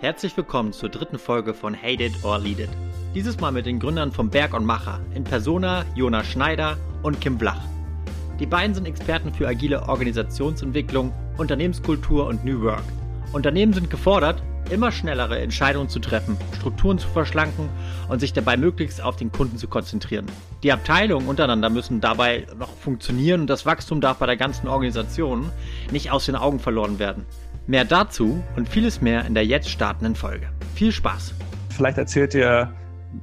Herzlich willkommen zur dritten Folge von Hate It or Lead It. Dieses Mal mit den Gründern von Berg und Macher, in Persona Jonas Schneider und Kim Blach. Die beiden sind Experten für agile Organisationsentwicklung, Unternehmenskultur und New Work. Unternehmen sind gefordert, immer schnellere Entscheidungen zu treffen, Strukturen zu verschlanken und sich dabei möglichst auf den Kunden zu konzentrieren. Die Abteilungen untereinander müssen dabei noch funktionieren und das Wachstum darf bei der ganzen Organisation nicht aus den Augen verloren werden. Mehr dazu und vieles mehr in der jetzt startenden Folge. Viel Spaß! Vielleicht erzählt ihr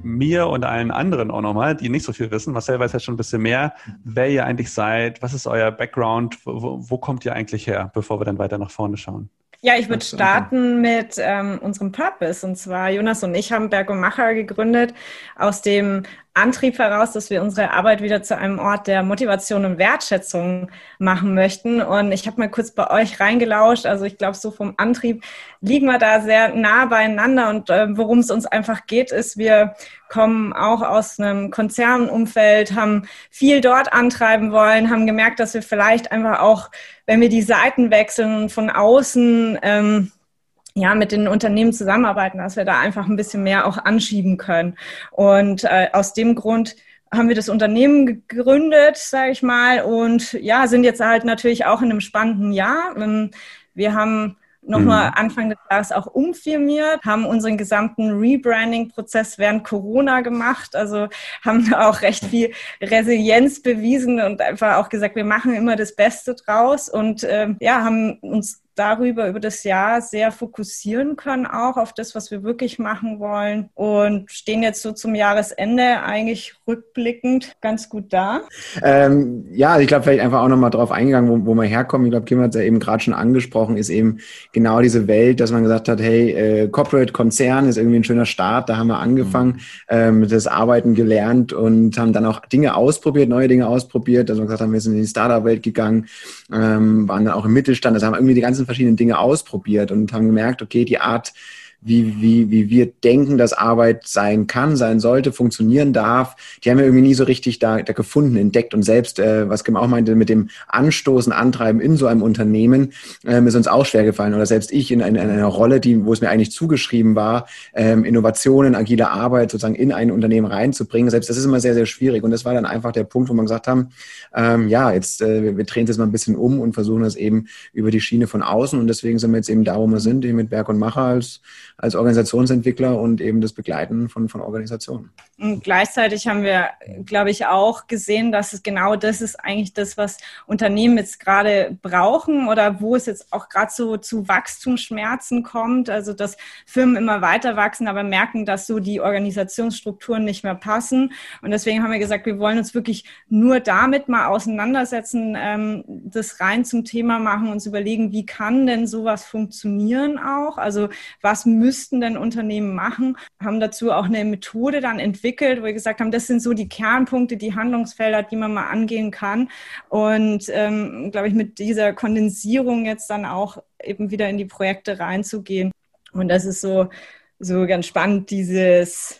mir und allen anderen auch nochmal, die nicht so viel wissen, Marcel weiß jetzt schon ein bisschen mehr, wer ihr eigentlich seid, was ist euer Background, wo, wo kommt ihr eigentlich her, bevor wir dann weiter nach vorne schauen? Ja, ich würde starten mit ähm, unserem Purpose. Und zwar Jonas und ich haben Berg und Macher gegründet aus dem Antrieb heraus, dass wir unsere Arbeit wieder zu einem Ort der Motivation und Wertschätzung machen möchten. Und ich habe mal kurz bei euch reingelauscht. Also ich glaube, so vom Antrieb liegen wir da sehr nah beieinander. Und äh, worum es uns einfach geht, ist, wir kommen auch aus einem Konzernumfeld, haben viel dort antreiben wollen, haben gemerkt, dass wir vielleicht einfach auch, wenn wir die Seiten wechseln und von außen ähm, ja, mit den Unternehmen zusammenarbeiten, dass wir da einfach ein bisschen mehr auch anschieben können. Und äh, aus dem Grund haben wir das Unternehmen gegründet, sage ich mal, und ja, sind jetzt halt natürlich auch in einem spannenden Jahr. Ähm, wir haben nochmal mhm. Anfang des Jahres auch umfirmiert, haben unseren gesamten Rebranding-Prozess während Corona gemacht, also haben da auch recht viel Resilienz bewiesen und einfach auch gesagt, wir machen immer das Beste draus und ähm, ja, haben uns darüber über das Jahr sehr fokussieren können, auch auf das, was wir wirklich machen wollen und stehen jetzt so zum Jahresende eigentlich rückblickend ganz gut da. Ähm, ja, ich glaube, vielleicht einfach auch nochmal drauf eingegangen, wo, wo wir herkommen. Ich glaube, Kim hat es ja eben gerade schon angesprochen, ist eben genau diese Welt, dass man gesagt hat, hey, äh, Corporate Konzern ist irgendwie ein schöner Start, da haben wir angefangen, mhm. ähm, das Arbeiten gelernt und haben dann auch Dinge ausprobiert, neue Dinge ausprobiert, dass wir gesagt haben, wir sind in die Startup-Welt gegangen, ähm, waren dann auch im Mittelstand, das haben irgendwie die ganzen ganzen verschiedenen Dinge ausprobiert und haben gemerkt, okay, die Art, wie, wie, wie wir denken, dass Arbeit sein kann, sein sollte, funktionieren darf, die haben wir irgendwie nie so richtig da, da gefunden, entdeckt und selbst, äh, was Kim auch meinte, mit dem Anstoßen, Antreiben in so einem Unternehmen, ähm, ist uns auch schwer gefallen. Oder selbst ich in, in, in einer Rolle, die, wo es mir eigentlich zugeschrieben war, ähm, Innovationen, agile Arbeit sozusagen in ein Unternehmen reinzubringen. Selbst das ist immer sehr, sehr schwierig. Und das war dann einfach der Punkt, wo wir gesagt haben, ähm, ja, jetzt, äh, wir, wir drehen es jetzt mal ein bisschen um und versuchen das eben über die Schiene von außen. Und deswegen sind wir jetzt eben da, wo wir sind, eben mit Berg und Macher als als Organisationsentwickler und eben das Begleiten von, von Organisationen. Und gleichzeitig haben wir, glaube ich, auch gesehen, dass es genau das ist eigentlich das, was Unternehmen jetzt gerade brauchen oder wo es jetzt auch gerade so zu Wachstumsschmerzen kommt. Also, dass Firmen immer weiter wachsen, aber merken, dass so die Organisationsstrukturen nicht mehr passen. Und deswegen haben wir gesagt, wir wollen uns wirklich nur damit mal auseinandersetzen, ähm, das rein zum Thema machen, uns überlegen, wie kann denn sowas funktionieren auch? Also, was müssten denn Unternehmen machen? Haben dazu auch eine Methode dann entwickelt, entwickelt, wo wir gesagt haben, das sind so die Kernpunkte, die Handlungsfelder, die man mal angehen kann. Und ähm, glaube ich, mit dieser Kondensierung jetzt dann auch eben wieder in die Projekte reinzugehen. Und das ist so, so ganz spannend, dieses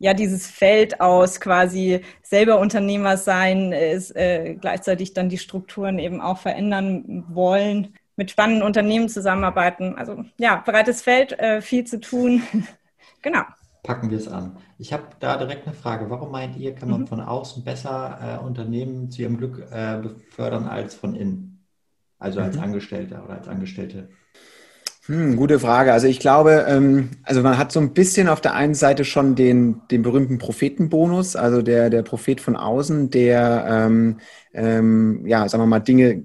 ja, dieses Feld aus quasi selber Unternehmer sein, ist, äh, gleichzeitig dann die Strukturen eben auch verändern wollen, mit spannenden Unternehmen zusammenarbeiten. Also ja, breites Feld, äh, viel zu tun. genau packen wir es an. Ich habe da direkt eine Frage. Warum meint ihr, kann man mhm. von außen besser äh, Unternehmen zu ihrem Glück äh, befördern als von innen? Also als mhm. Angestellter oder als Angestellte? Hm, gute Frage. Also ich glaube, ähm, also man hat so ein bisschen auf der einen Seite schon den, den berühmten Prophetenbonus, also der, der Prophet von außen, der, ähm, ähm, ja, sagen wir mal, Dinge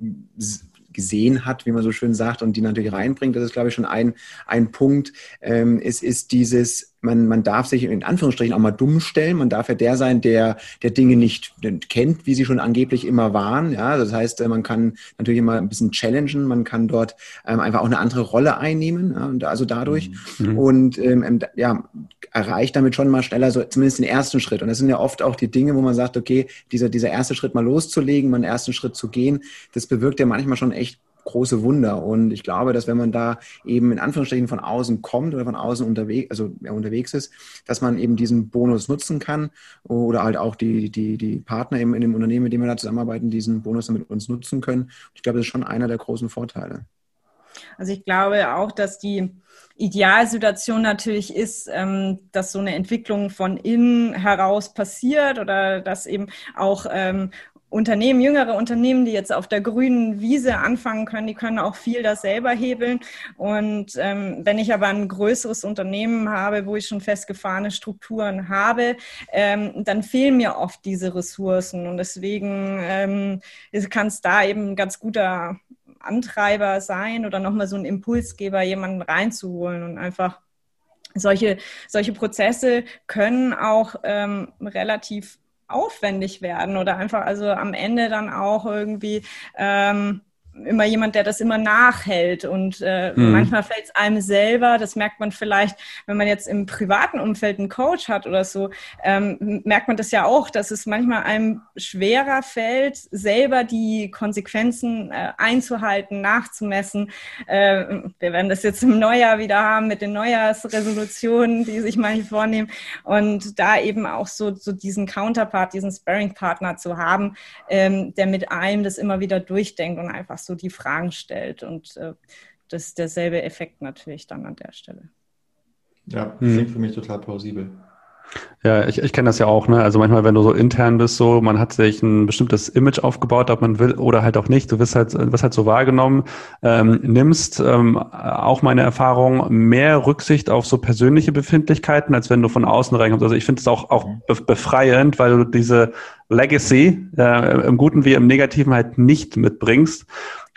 gesehen hat, wie man so schön sagt, und die natürlich reinbringt. Das ist, glaube ich, schon ein, ein Punkt. Ähm, es ist dieses, man, man darf sich in Anführungsstrichen auch mal dumm stellen. Man darf ja der sein, der, der Dinge nicht kennt, wie sie schon angeblich immer waren. Ja, das heißt, man kann natürlich immer ein bisschen challengen. Man kann dort ähm, einfach auch eine andere Rolle einnehmen. Ja, und also dadurch mhm. und ähm, ähm ja, erreicht damit schon mal schneller so zumindest den ersten Schritt. Und das sind ja oft auch die Dinge, wo man sagt, okay, dieser, dieser erste Schritt mal loszulegen, mal einen ersten Schritt zu gehen, das bewirkt ja manchmal schon echt große Wunder. Und ich glaube, dass wenn man da eben in Anführungsstrichen von außen kommt oder von außen unterwegs, also ja, unterwegs ist, dass man eben diesen Bonus nutzen kann oder halt auch die, die, die Partner eben in dem Unternehmen, mit dem wir da zusammenarbeiten, diesen Bonus mit uns nutzen können. Ich glaube, das ist schon einer der großen Vorteile. Also ich glaube auch, dass die Idealsituation natürlich ist, ähm, dass so eine Entwicklung von innen heraus passiert oder dass eben auch ähm, Unternehmen, jüngere Unternehmen, die jetzt auf der grünen Wiese anfangen können, die können auch viel das selber hebeln. Und ähm, wenn ich aber ein größeres Unternehmen habe, wo ich schon festgefahrene Strukturen habe, ähm, dann fehlen mir oft diese Ressourcen. Und deswegen ähm, kann es da eben ein ganz guter Antreiber sein oder nochmal so ein Impulsgeber, jemanden reinzuholen und einfach solche, solche Prozesse können auch ähm, relativ aufwendig werden oder einfach also am Ende dann auch irgendwie ähm, immer jemand, der das immer nachhält. Und äh, mhm. manchmal fällt es einem selber, das merkt man vielleicht, wenn man jetzt im privaten Umfeld einen Coach hat oder so, ähm, merkt man das ja auch, dass es manchmal einem schwerer fällt, selber die Konsequenzen äh, einzuhalten, nachzumessen. Äh, wir werden das jetzt im Neujahr wieder haben mit den Neujahrsresolutionen, die sich manche vornehmen. Und da eben auch so, so diesen Counterpart, diesen Sparring-Partner zu haben, ähm, der mit einem das immer wieder durchdenkt und einfach so so die Fragen stellt. Und äh, das ist derselbe Effekt natürlich dann an der Stelle. Ja, hm. klingt für mich total plausibel. Ja, ich, ich kenne das ja auch, ne? Also manchmal, wenn du so intern bist, so, man hat sich ein bestimmtes Image aufgebaut, ob man will oder halt auch nicht. Du wirst halt, wirst halt so wahrgenommen, ähm, nimmst ähm, auch meine Erfahrung mehr Rücksicht auf so persönliche Befindlichkeiten, als wenn du von außen reinkommst. Also ich finde es auch, auch mhm. befreiend, weil du diese Legacy äh, im Guten wie im Negativen halt nicht mitbringst.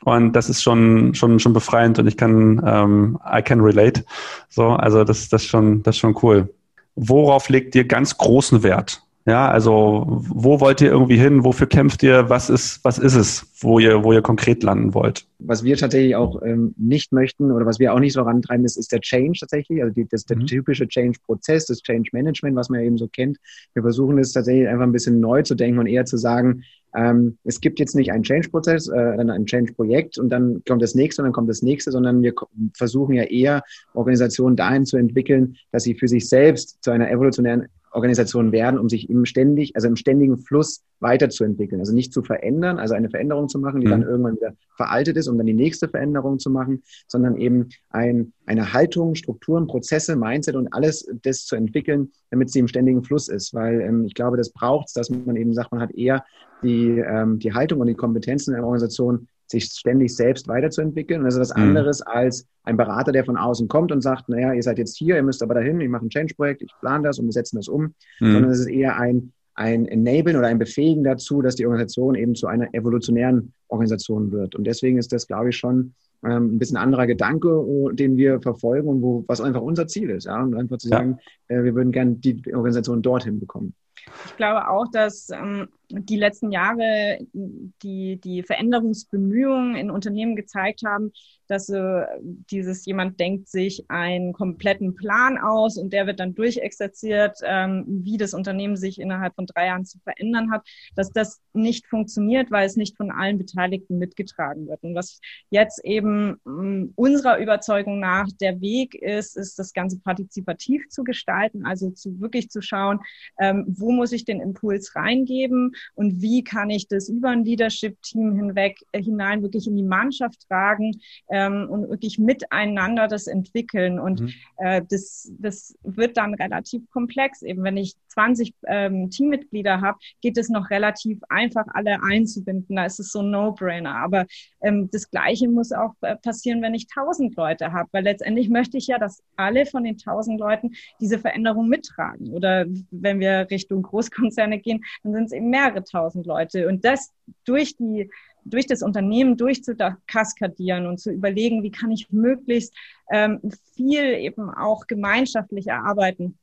Und das ist schon, schon, schon befreiend und ich kann, ähm, I can relate. So, also das, das schon, das ist schon cool. Worauf legt ihr ganz großen Wert? Ja, also wo wollt ihr irgendwie hin? Wofür kämpft ihr? Was ist, was ist es, wo ihr, wo ihr konkret landen wollt? Was wir tatsächlich auch ähm, nicht möchten oder was wir auch nicht so rantreiben, ist, ist der Change tatsächlich, also die, das, der mhm. typische Change-Prozess, das Change-Management, was man eben so kennt. Wir versuchen es tatsächlich einfach ein bisschen neu zu denken und eher zu sagen, ähm, es gibt jetzt nicht einen Change-Prozess, äh, dann ein Change-Projekt und dann kommt das nächste und dann kommt das nächste, sondern wir versuchen ja eher Organisationen dahin zu entwickeln, dass sie für sich selbst zu einer evolutionären Organisationen werden, um sich im ständig, also im ständigen Fluss weiterzuentwickeln. Also nicht zu verändern, also eine Veränderung zu machen, die mhm. dann irgendwann wieder veraltet ist, um dann die nächste Veränderung zu machen, sondern eben ein, eine Haltung, Strukturen, Prozesse, Mindset und alles das zu entwickeln, damit sie im ständigen Fluss ist. Weil ähm, ich glaube, das braucht es, dass man eben sagt, man hat eher die, ähm, die Haltung und die Kompetenzen in der Organisation, sich ständig selbst weiterzuentwickeln. Und das ist was mhm. anderes als ein Berater, der von außen kommt und sagt, naja, ihr seid jetzt hier, ihr müsst aber dahin, ich mache ein Change-Projekt, ich plane das und wir setzen das um, mhm. sondern es ist eher ein, ein Enablen oder ein Befähigen dazu, dass die Organisation eben zu einer evolutionären Organisation wird. Und deswegen ist das, glaube ich, schon ähm, ein bisschen anderer Gedanke, den wir verfolgen und wo, was einfach unser Ziel ist. Ja? Und einfach zu sagen, ja. äh, wir würden gerne die Organisation dorthin bekommen. Ich glaube auch, dass ähm, die letzten Jahre die, die Veränderungsbemühungen in Unternehmen gezeigt haben, dass äh, dieses jemand denkt sich einen kompletten Plan aus und der wird dann durchexerziert, ähm, wie das Unternehmen sich innerhalb von drei Jahren zu verändern hat, dass das nicht funktioniert, weil es nicht von allen Beteiligten mitgetragen wird. Und was jetzt eben äh, unserer Überzeugung nach der Weg ist, ist das Ganze partizipativ zu gestalten, also zu wirklich zu schauen, ähm, wo muss ich den Impuls reingeben und wie kann ich das über ein Leadership-Team hinweg äh, hinein wirklich in die Mannschaft tragen ähm, und wirklich miteinander das entwickeln. Und mhm. äh, das, das wird dann relativ komplex. Eben wenn ich 20 ähm, Teammitglieder habe, geht es noch relativ einfach, alle einzubinden. Da ist es so ein No-Brainer. Aber ähm, das Gleiche muss auch äh, passieren, wenn ich 1000 Leute habe, weil letztendlich möchte ich ja, dass alle von den 1000 Leuten diese Veränderung mittragen. Oder wenn wir Richtung Großkonzerne gehen, dann sind es eben mehrere tausend Leute. Und das durch die durch das Unternehmen durchzukaskadieren und zu überlegen, wie kann ich möglichst ähm, viel eben auch gemeinschaftlich erarbeiten.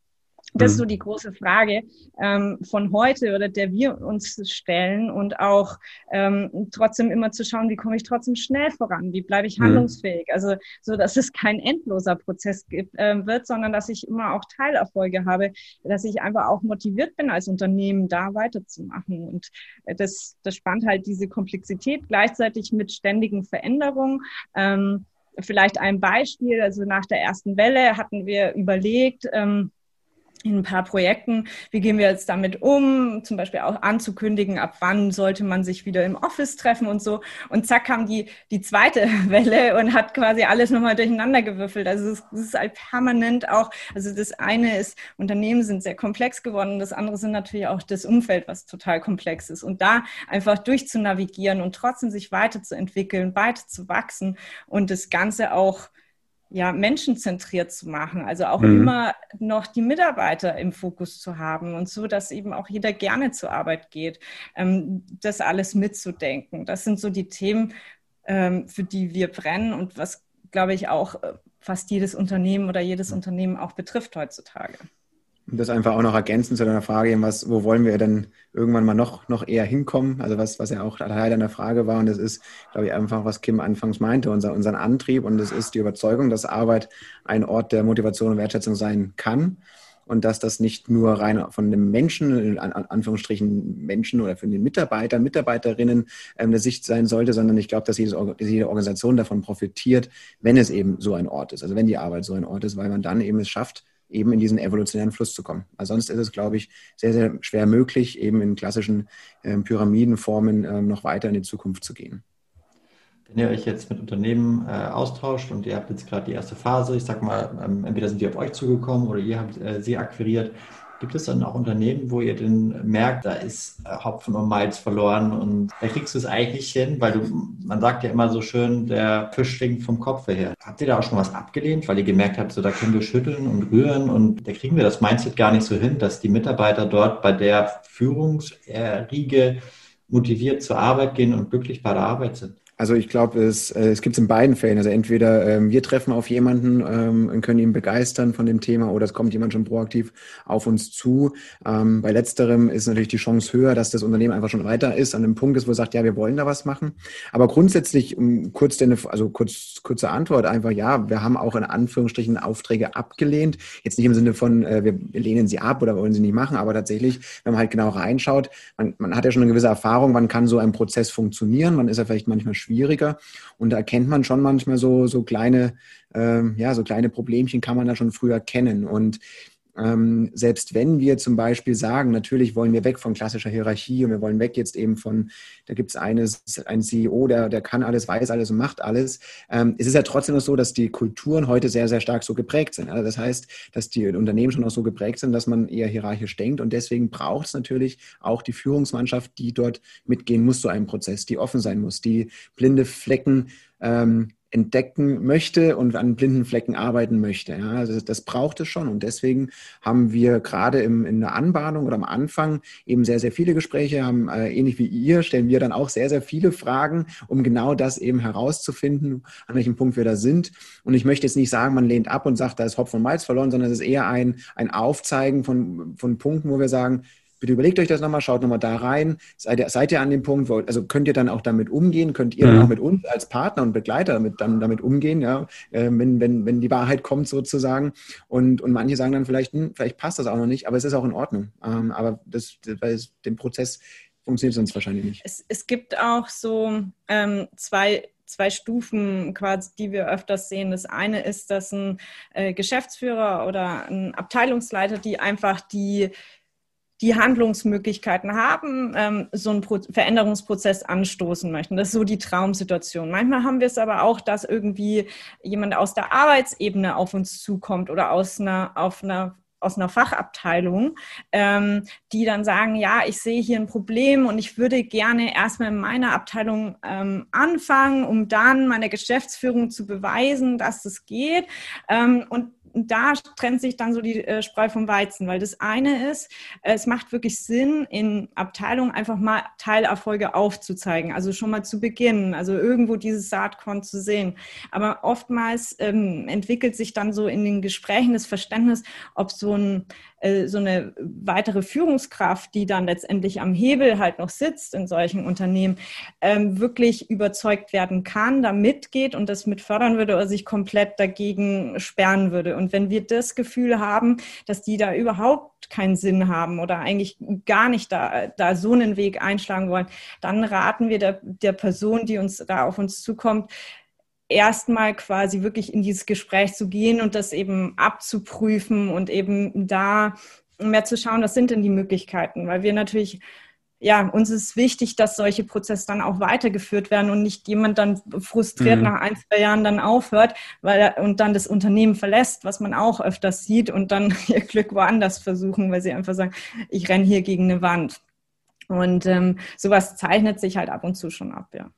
Das ist so mhm. die große Frage ähm, von heute oder der wir uns stellen und auch ähm, trotzdem immer zu schauen, wie komme ich trotzdem schnell voran, wie bleibe ich mhm. handlungsfähig. Also so, dass es kein endloser Prozess gibt, äh, wird, sondern dass ich immer auch Teilerfolge habe, dass ich einfach auch motiviert bin als Unternehmen, da weiterzumachen. Und äh, das, das spannt halt diese Komplexität gleichzeitig mit ständigen Veränderungen. Ähm, vielleicht ein Beispiel, also nach der ersten Welle hatten wir überlegt, ähm, in ein paar Projekten, wie gehen wir jetzt damit um, zum Beispiel auch anzukündigen, ab wann sollte man sich wieder im Office treffen und so. Und zack kam die, die zweite Welle und hat quasi alles nochmal durcheinander gewürfelt. Also es, es ist halt permanent auch, also das eine ist, Unternehmen sind sehr komplex geworden, das andere sind natürlich auch das Umfeld, was total komplex ist. Und da einfach durchzunavigieren und trotzdem sich weiterzuentwickeln, weiter zu wachsen und das Ganze auch ja, menschenzentriert zu machen. Also auch mhm. immer noch die Mitarbeiter im Fokus zu haben und so, dass eben auch jeder gerne zur Arbeit geht, ähm, das alles mitzudenken. Das sind so die Themen, ähm, für die wir brennen und was, glaube ich, auch äh, fast jedes Unternehmen oder jedes Unternehmen auch betrifft heutzutage. Das einfach auch noch ergänzen zu deiner Frage, was, wo wollen wir denn irgendwann mal noch, noch eher hinkommen? Also was, was ja auch Teil deiner Frage war. Und das ist, glaube ich, einfach, was Kim anfangs meinte, unser, unseren Antrieb. Und das ist die Überzeugung, dass Arbeit ein Ort der Motivation und Wertschätzung sein kann. Und dass das nicht nur rein von dem Menschen, in Anführungsstrichen Menschen oder von den Mitarbeitern, Mitarbeiterinnen ähm, der Sicht sein sollte, sondern ich glaube, dass jede Organisation davon profitiert, wenn es eben so ein Ort ist. Also wenn die Arbeit so ein Ort ist, weil man dann eben es schafft, eben in diesen evolutionären Fluss zu kommen. Also sonst ist es, glaube ich, sehr, sehr schwer möglich, eben in klassischen ähm, Pyramidenformen ähm, noch weiter in die Zukunft zu gehen. Wenn ihr euch jetzt mit Unternehmen äh, austauscht und ihr habt jetzt gerade die erste Phase, ich sag mal, ähm, entweder sind die auf euch zugekommen oder ihr habt äh, sie akquiriert, Gibt es dann auch Unternehmen, wo ihr denn merkt, da ist äh, Hopfen und Malz verloren und da kriegst du es eigentlich hin, weil du, man sagt ja immer so schön, der Fisch stinkt vom Kopf her. Habt ihr da auch schon was abgelehnt, weil ihr gemerkt habt, so da können wir schütteln und rühren und da kriegen wir das Mindset gar nicht so hin, dass die Mitarbeiter dort bei der Führungsriege motiviert zur Arbeit gehen und glücklich bei der Arbeit sind? Also ich glaube, es, äh, es gibt es in beiden Fällen. Also entweder ähm, wir treffen auf jemanden ähm, und können ihn begeistern von dem Thema oder es kommt jemand schon proaktiv auf uns zu. Ähm, bei letzterem ist natürlich die Chance höher, dass das Unternehmen einfach schon weiter ist, an einem Punkt ist, wo es sagt, ja, wir wollen da was machen. Aber grundsätzlich, um kurz denn, also kurz, kurze Antwort einfach, ja, wir haben auch in Anführungsstrichen Aufträge abgelehnt. Jetzt nicht im Sinne von, äh, wir lehnen sie ab oder wollen sie nicht machen, aber tatsächlich, wenn man halt genau reinschaut, man, man hat ja schon eine gewisse Erfahrung, wann kann so ein Prozess funktionieren, wann ist er vielleicht manchmal schwierig schwieriger. Und da erkennt man schon manchmal so, so kleine, ähm, ja, so kleine Problemchen kann man da schon früher kennen. Und ähm, selbst wenn wir zum Beispiel sagen, natürlich wollen wir weg von klassischer Hierarchie und wir wollen weg jetzt eben von, da gibt es einen CEO, der, der kann alles, weiß alles und macht alles. Ähm, es ist ja trotzdem noch so, dass die Kulturen heute sehr, sehr stark so geprägt sind. Also das heißt, dass die Unternehmen schon noch so geprägt sind, dass man eher hierarchisch denkt und deswegen braucht es natürlich auch die Führungsmannschaft, die dort mitgehen muss zu einem Prozess, die offen sein muss, die blinde Flecken ähm, entdecken möchte und an blinden Flecken arbeiten möchte. Ja, also das braucht es schon und deswegen haben wir gerade im, in der Anbahnung oder am Anfang eben sehr, sehr viele Gespräche, haben äh, ähnlich wie ihr, stellen wir dann auch sehr, sehr viele Fragen, um genau das eben herauszufinden, an welchem Punkt wir da sind. Und ich möchte jetzt nicht sagen, man lehnt ab und sagt, da ist Hopf und Malz verloren, sondern es ist eher ein, ein Aufzeigen von, von Punkten, wo wir sagen, bitte überlegt euch das nochmal, schaut nochmal da rein. Seid ihr, seid ihr an dem Punkt, wo, also könnt ihr dann auch damit umgehen, könnt ihr mhm. dann auch mit uns als Partner und Begleiter damit, dann damit umgehen, ja, äh, wenn, wenn, wenn die Wahrheit kommt sozusagen. Und, und manche sagen dann vielleicht, hm, vielleicht passt das auch noch nicht, aber es ist auch in Ordnung. Ähm, aber das, weil den Prozess funktioniert sonst wahrscheinlich nicht. Es, es gibt auch so ähm, zwei zwei Stufen quasi, die wir öfters sehen. Das eine ist, dass ein äh, Geschäftsführer oder ein Abteilungsleiter, die einfach die die Handlungsmöglichkeiten haben, ähm, so einen Pro Veränderungsprozess anstoßen möchten. Das ist so die Traumsituation. Manchmal haben wir es aber auch, dass irgendwie jemand aus der Arbeitsebene auf uns zukommt oder aus einer, auf einer aus einer Fachabteilung, ähm, die dann sagen, ja, ich sehe hier ein Problem und ich würde gerne erstmal in meiner Abteilung ähm, anfangen, um dann meiner Geschäftsführung zu beweisen, dass es geht. Ähm, und da trennt sich dann so die äh, Spreu vom Weizen, weil das eine ist, äh, es macht wirklich Sinn, in Abteilungen einfach mal Teilerfolge aufzuzeigen, also schon mal zu beginnen, also irgendwo dieses Saatkorn zu sehen. Aber oftmals ähm, entwickelt sich dann so in den Gesprächen das Verständnis, ob so ein äh, so eine weitere Führungskraft, die dann letztendlich am Hebel halt noch sitzt in solchen Unternehmen, ähm, wirklich überzeugt werden kann, da mitgeht und das mit fördern würde oder sich komplett dagegen sperren würde. Und wenn wir das Gefühl haben, dass die da überhaupt keinen Sinn haben oder eigentlich gar nicht da, da so einen Weg einschlagen wollen, dann raten wir der, der Person, die uns da auf uns zukommt, erstmal quasi wirklich in dieses Gespräch zu gehen und das eben abzuprüfen und eben da mehr zu schauen, was sind denn die Möglichkeiten, weil wir natürlich ja, uns ist wichtig, dass solche Prozesse dann auch weitergeführt werden und nicht jemand dann frustriert mhm. nach ein, zwei Jahren dann aufhört weil er, und dann das Unternehmen verlässt, was man auch öfters sieht und dann ihr Glück woanders versuchen, weil sie einfach sagen, ich renne hier gegen eine Wand. Und ähm, sowas zeichnet sich halt ab und zu schon ab, ja.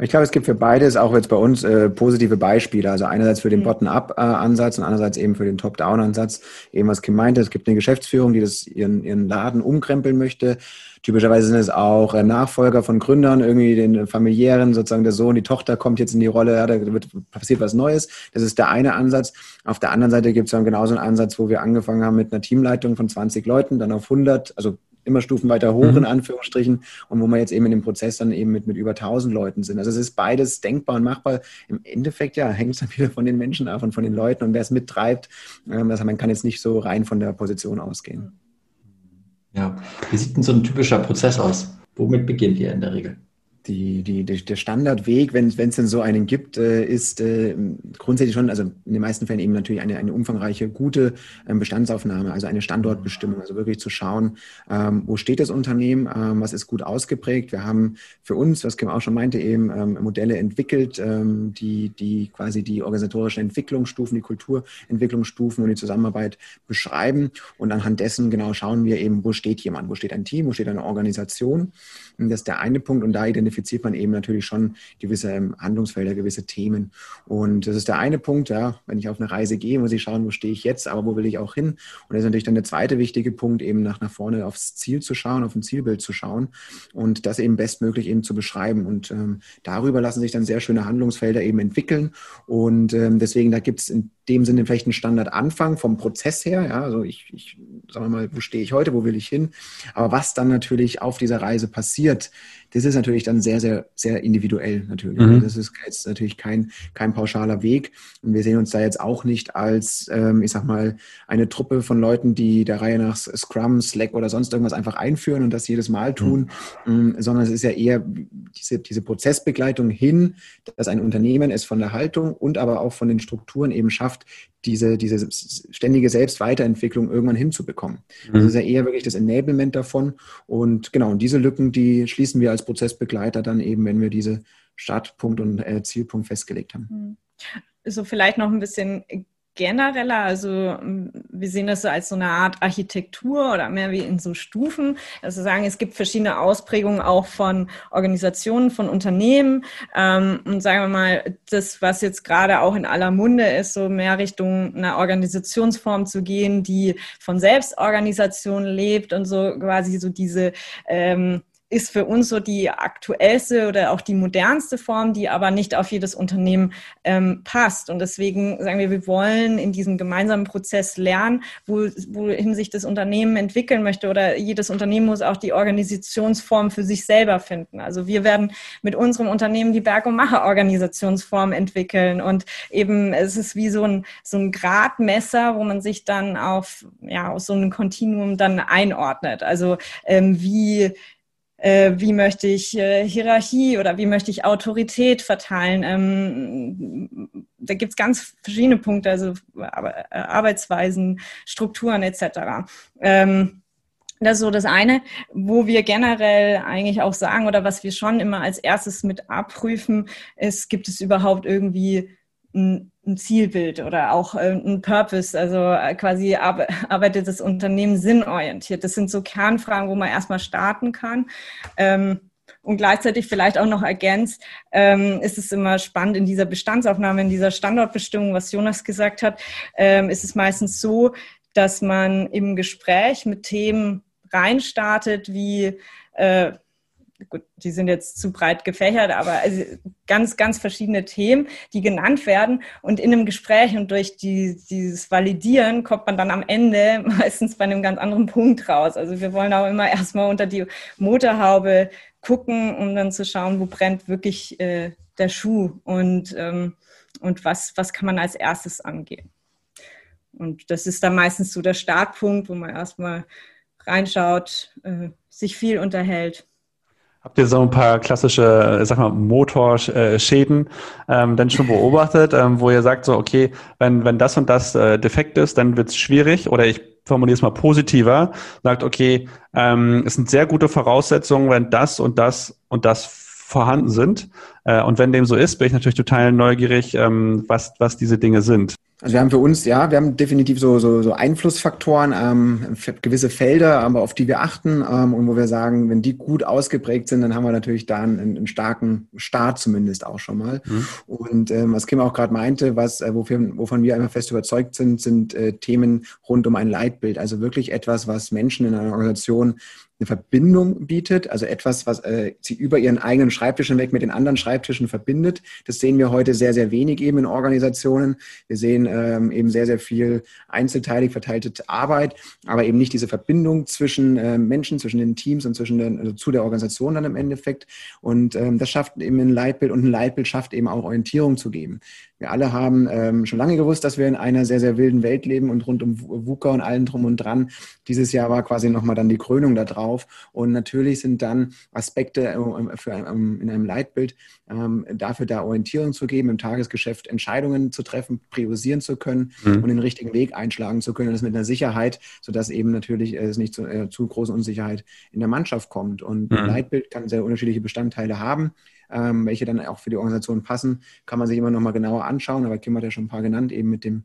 Ich glaube, es gibt für beides, auch jetzt bei uns, äh, positive Beispiele. Also einerseits für den mhm. Bottom-up-Ansatz und andererseits eben für den Top-down-Ansatz. Eben was Kim meinte, es gibt eine Geschäftsführung, die das ihren, ihren Laden umkrempeln möchte. Typischerweise sind es auch äh, Nachfolger von Gründern, irgendwie den familiären, sozusagen der Sohn, die Tochter kommt jetzt in die Rolle, ja, da wird, passiert was Neues. Das ist der eine Ansatz. Auf der anderen Seite gibt es dann genauso einen Ansatz, wo wir angefangen haben mit einer Teamleitung von 20 Leuten, dann auf 100, also immer Stufen weiter hoch, mhm. in Anführungsstrichen, und wo wir jetzt eben in dem Prozess dann eben mit, mit über 1000 Leuten sind. Also es ist beides denkbar und machbar. Im Endeffekt, ja, hängt es dann wieder von den Menschen ab und von den Leuten und wer es mittreibt. Ähm, also man kann jetzt nicht so rein von der Position ausgehen. Ja, wie sieht denn so ein typischer Prozess aus? Womit beginnt ihr in der Regel? Die, die, der Standardweg, wenn es denn so einen gibt, äh, ist äh, grundsätzlich schon, also in den meisten Fällen eben natürlich eine, eine umfangreiche, gute ähm, Bestandsaufnahme, also eine Standortbestimmung, also wirklich zu schauen, ähm, wo steht das Unternehmen, ähm, was ist gut ausgeprägt. Wir haben für uns, was Kim auch schon meinte, eben Modelle entwickelt, die, die quasi die organisatorischen Entwicklungsstufen, die Kulturentwicklungsstufen und die Zusammenarbeit beschreiben. Und anhand dessen genau schauen wir eben, wo steht jemand, wo steht ein Team, wo steht eine Organisation. Und das ist der eine Punkt. Und da identifizieren identifiziert man eben natürlich schon gewisse ähm, Handlungsfelder, gewisse Themen. Und das ist der eine Punkt, ja, wenn ich auf eine Reise gehe, muss ich schauen, wo stehe ich jetzt, aber wo will ich auch hin? Und das ist natürlich dann der zweite wichtige Punkt, eben nach, nach vorne aufs Ziel zu schauen, auf ein Zielbild zu schauen und das eben bestmöglich eben zu beschreiben. Und ähm, darüber lassen sich dann sehr schöne Handlungsfelder eben entwickeln. Und ähm, deswegen, da gibt es in dem Sinne vielleicht einen Standardanfang vom Prozess her. Ja, also ich, ich sage mal, wo stehe ich heute, wo will ich hin? Aber was dann natürlich auf dieser Reise passiert, das ist natürlich dann sehr, sehr, sehr individuell natürlich. Mhm. Das ist jetzt natürlich kein, kein pauschaler Weg. Und wir sehen uns da jetzt auch nicht als, ähm, ich sag mal, eine Truppe von Leuten, die der Reihe nach Scrum, Slack oder sonst irgendwas einfach einführen und das jedes Mal tun, mhm. ähm, sondern es ist ja eher diese, diese Prozessbegleitung hin, dass ein Unternehmen es von der Haltung und aber auch von den Strukturen eben schafft, diese, diese ständige Selbstweiterentwicklung irgendwann hinzubekommen. Mhm. Das ist ja eher wirklich das Enablement davon. Und genau, und diese Lücken, die schließen wir als Prozessbegleiter dann eben, wenn wir diese Startpunkt und äh, Zielpunkt festgelegt haben. Mhm. So vielleicht noch ein bisschen genereller, also ähm, wir sehen das so als so eine Art Architektur oder mehr wie in so Stufen. Also sagen, es gibt verschiedene Ausprägungen auch von Organisationen, von Unternehmen. Ähm, und sagen wir mal, das, was jetzt gerade auch in aller Munde ist, so mehr Richtung einer Organisationsform zu gehen, die von Selbstorganisation lebt und so quasi so diese ähm, ist für uns so die aktuellste oder auch die modernste Form, die aber nicht auf jedes Unternehmen ähm, passt. Und deswegen sagen wir, wir wollen in diesem gemeinsamen Prozess lernen, wo, wohin sich das Unternehmen entwickeln möchte oder jedes Unternehmen muss auch die Organisationsform für sich selber finden. Also wir werden mit unserem Unternehmen die Berg- und Macher-Organisationsform entwickeln und eben es ist wie so ein, so ein Gradmesser, wo man sich dann auf, ja, aus so einem Kontinuum dann einordnet. Also ähm, wie wie möchte ich äh, Hierarchie oder wie möchte ich Autorität verteilen. Ähm, da gibt es ganz verschiedene Punkte, also äh, Arbeitsweisen, Strukturen etc. Ähm, das ist so das eine, wo wir generell eigentlich auch sagen oder was wir schon immer als erstes mit abprüfen, ist, gibt es überhaupt irgendwie ein, ein Zielbild oder auch äh, ein Purpose, also äh, quasi arbeitet das Unternehmen sinnorientiert. Das sind so Kernfragen, wo man erstmal starten kann. Ähm, und gleichzeitig vielleicht auch noch ergänzt, ähm, ist es immer spannend in dieser Bestandsaufnahme, in dieser Standortbestimmung, was Jonas gesagt hat, ähm, ist es meistens so, dass man im Gespräch mit Themen reinstartet, wie äh, gut, die sind jetzt zu breit gefächert, aber also ganz, ganz verschiedene Themen, die genannt werden. Und in einem Gespräch und durch die, dieses Validieren kommt man dann am Ende meistens bei einem ganz anderen Punkt raus. Also wir wollen auch immer erstmal unter die Motorhaube gucken, um dann zu schauen, wo brennt wirklich äh, der Schuh und, ähm, und was, was kann man als erstes angehen. Und das ist dann meistens so der Startpunkt, wo man erstmal reinschaut, äh, sich viel unterhält. Habt ihr so ein paar klassische, sag mal, Motorschäden ähm, dann schon beobachtet, ähm, wo ihr sagt, so, okay, wenn, wenn das und das äh, defekt ist, dann wird es schwierig oder ich formuliere es mal positiver, sagt, okay, ähm, es sind sehr gute Voraussetzungen, wenn das und das und das vorhanden sind. Äh, und wenn dem so ist, bin ich natürlich total neugierig, ähm, was, was diese Dinge sind. Also wir haben für uns, ja, wir haben definitiv so, so, so Einflussfaktoren, ähm, gewisse Felder, aber auf die wir achten ähm, und wo wir sagen, wenn die gut ausgeprägt sind, dann haben wir natürlich da einen, einen starken Start zumindest auch schon mal. Mhm. Und ähm, was Kim auch gerade meinte, was, äh, wofür, wovon wir einfach fest überzeugt sind, sind äh, Themen rund um ein Leitbild. Also wirklich etwas, was Menschen in einer Organisation eine Verbindung bietet, also etwas, was äh, sie über ihren eigenen Schreibtisch hinweg mit den anderen Schreibtischen verbindet. Das sehen wir heute sehr, sehr wenig eben in Organisationen. Wir sehen ähm, eben sehr, sehr viel einzelteilig verteilte Arbeit, aber eben nicht diese Verbindung zwischen äh, Menschen, zwischen den Teams und zwischen den, also zu der Organisation dann im Endeffekt. Und ähm, das schafft eben ein Leitbild und ein Leitbild schafft eben auch Orientierung zu geben. Wir alle haben ähm, schon lange gewusst, dass wir in einer sehr, sehr wilden Welt leben und rund um VUCA und allen drum und dran. Dieses Jahr war quasi nochmal dann die Krönung da drauf. Und natürlich sind dann Aspekte äh, für ein, in einem Leitbild ähm, dafür da Orientierung zu geben, im Tagesgeschäft Entscheidungen zu treffen, priorisieren zu können mhm. und den richtigen Weg einschlagen zu können. Und das mit einer Sicherheit, sodass eben natürlich es nicht zu, äh, zu großen Unsicherheit in der Mannschaft kommt. Und mhm. ein Leitbild kann sehr unterschiedliche Bestandteile haben ähm, welche dann auch für die Organisation passen, kann man sich immer noch mal genauer anschauen. Aber Kim hat ja schon ein paar genannt, eben mit dem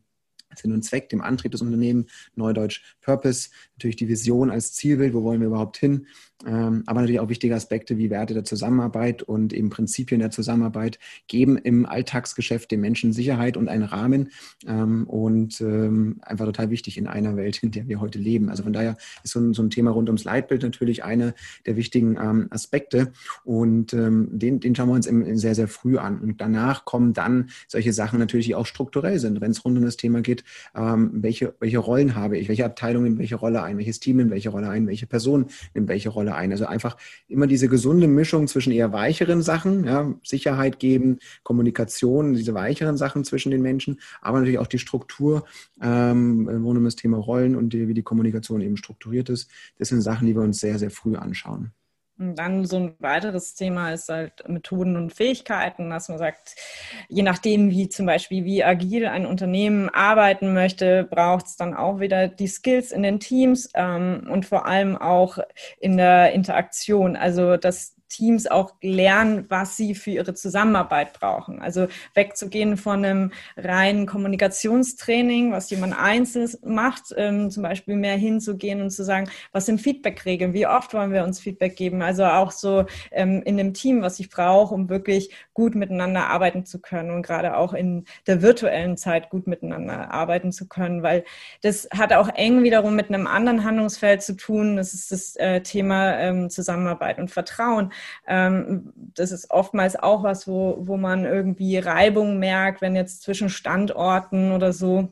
Sinn und Zweck, dem Antrieb des Unternehmens, Neudeutsch Purpose, natürlich die Vision als Zielbild, wo wollen wir überhaupt hin, ähm, aber natürlich auch wichtige Aspekte wie Werte der Zusammenarbeit und eben Prinzipien der Zusammenarbeit geben im Alltagsgeschäft den Menschen Sicherheit und einen Rahmen ähm, und ähm, einfach total wichtig in einer Welt, in der wir heute leben. Also von daher ist so ein, Thema rund ums Leitbild natürlich einer der wichtigen Aspekte und den, den schauen wir uns sehr, sehr früh an. Und danach kommen dann solche Sachen natürlich, die auch strukturell sind, wenn es rund um das Thema geht, welche, welche Rollen habe ich, welche Abteilung in welche Rolle ein, welches Team in welche Rolle ein, welche Person in welche Rolle Rolle ein. Also einfach immer diese gesunde Mischung zwischen eher weicheren Sachen, ja, Sicherheit geben, Kommunikation, diese weicheren Sachen zwischen den Menschen, aber natürlich auch die Struktur ähm, rund um das Thema Rollen und die, wie die Kommunikation eben strukturiert ist. Das sind Sachen, die wir uns sehr, sehr früh anschauen. Und dann so ein weiteres Thema ist halt Methoden und Fähigkeiten, dass man sagt, je nachdem, wie zum Beispiel, wie agil ein Unternehmen arbeiten möchte, braucht es dann auch wieder die Skills in den Teams ähm, und vor allem auch in der Interaktion. Also, dass Teams auch lernen, was sie für ihre Zusammenarbeit brauchen. Also wegzugehen von einem reinen Kommunikationstraining, was jemand einzeln macht, ähm, zum Beispiel mehr hinzugehen und zu sagen, was sind Feedbackregeln, wie oft wollen wir uns Feedback geben? Also auch so ähm, in dem Team, was ich brauche, um wirklich gut miteinander arbeiten zu können und gerade auch in der virtuellen Zeit gut miteinander arbeiten zu können, weil das hat auch eng wiederum mit einem anderen Handlungsfeld zu tun. Das ist das äh, Thema ähm, Zusammenarbeit und Vertrauen. Ähm, das ist oftmals auch was, wo, wo man irgendwie Reibung merkt, wenn jetzt zwischen Standorten oder so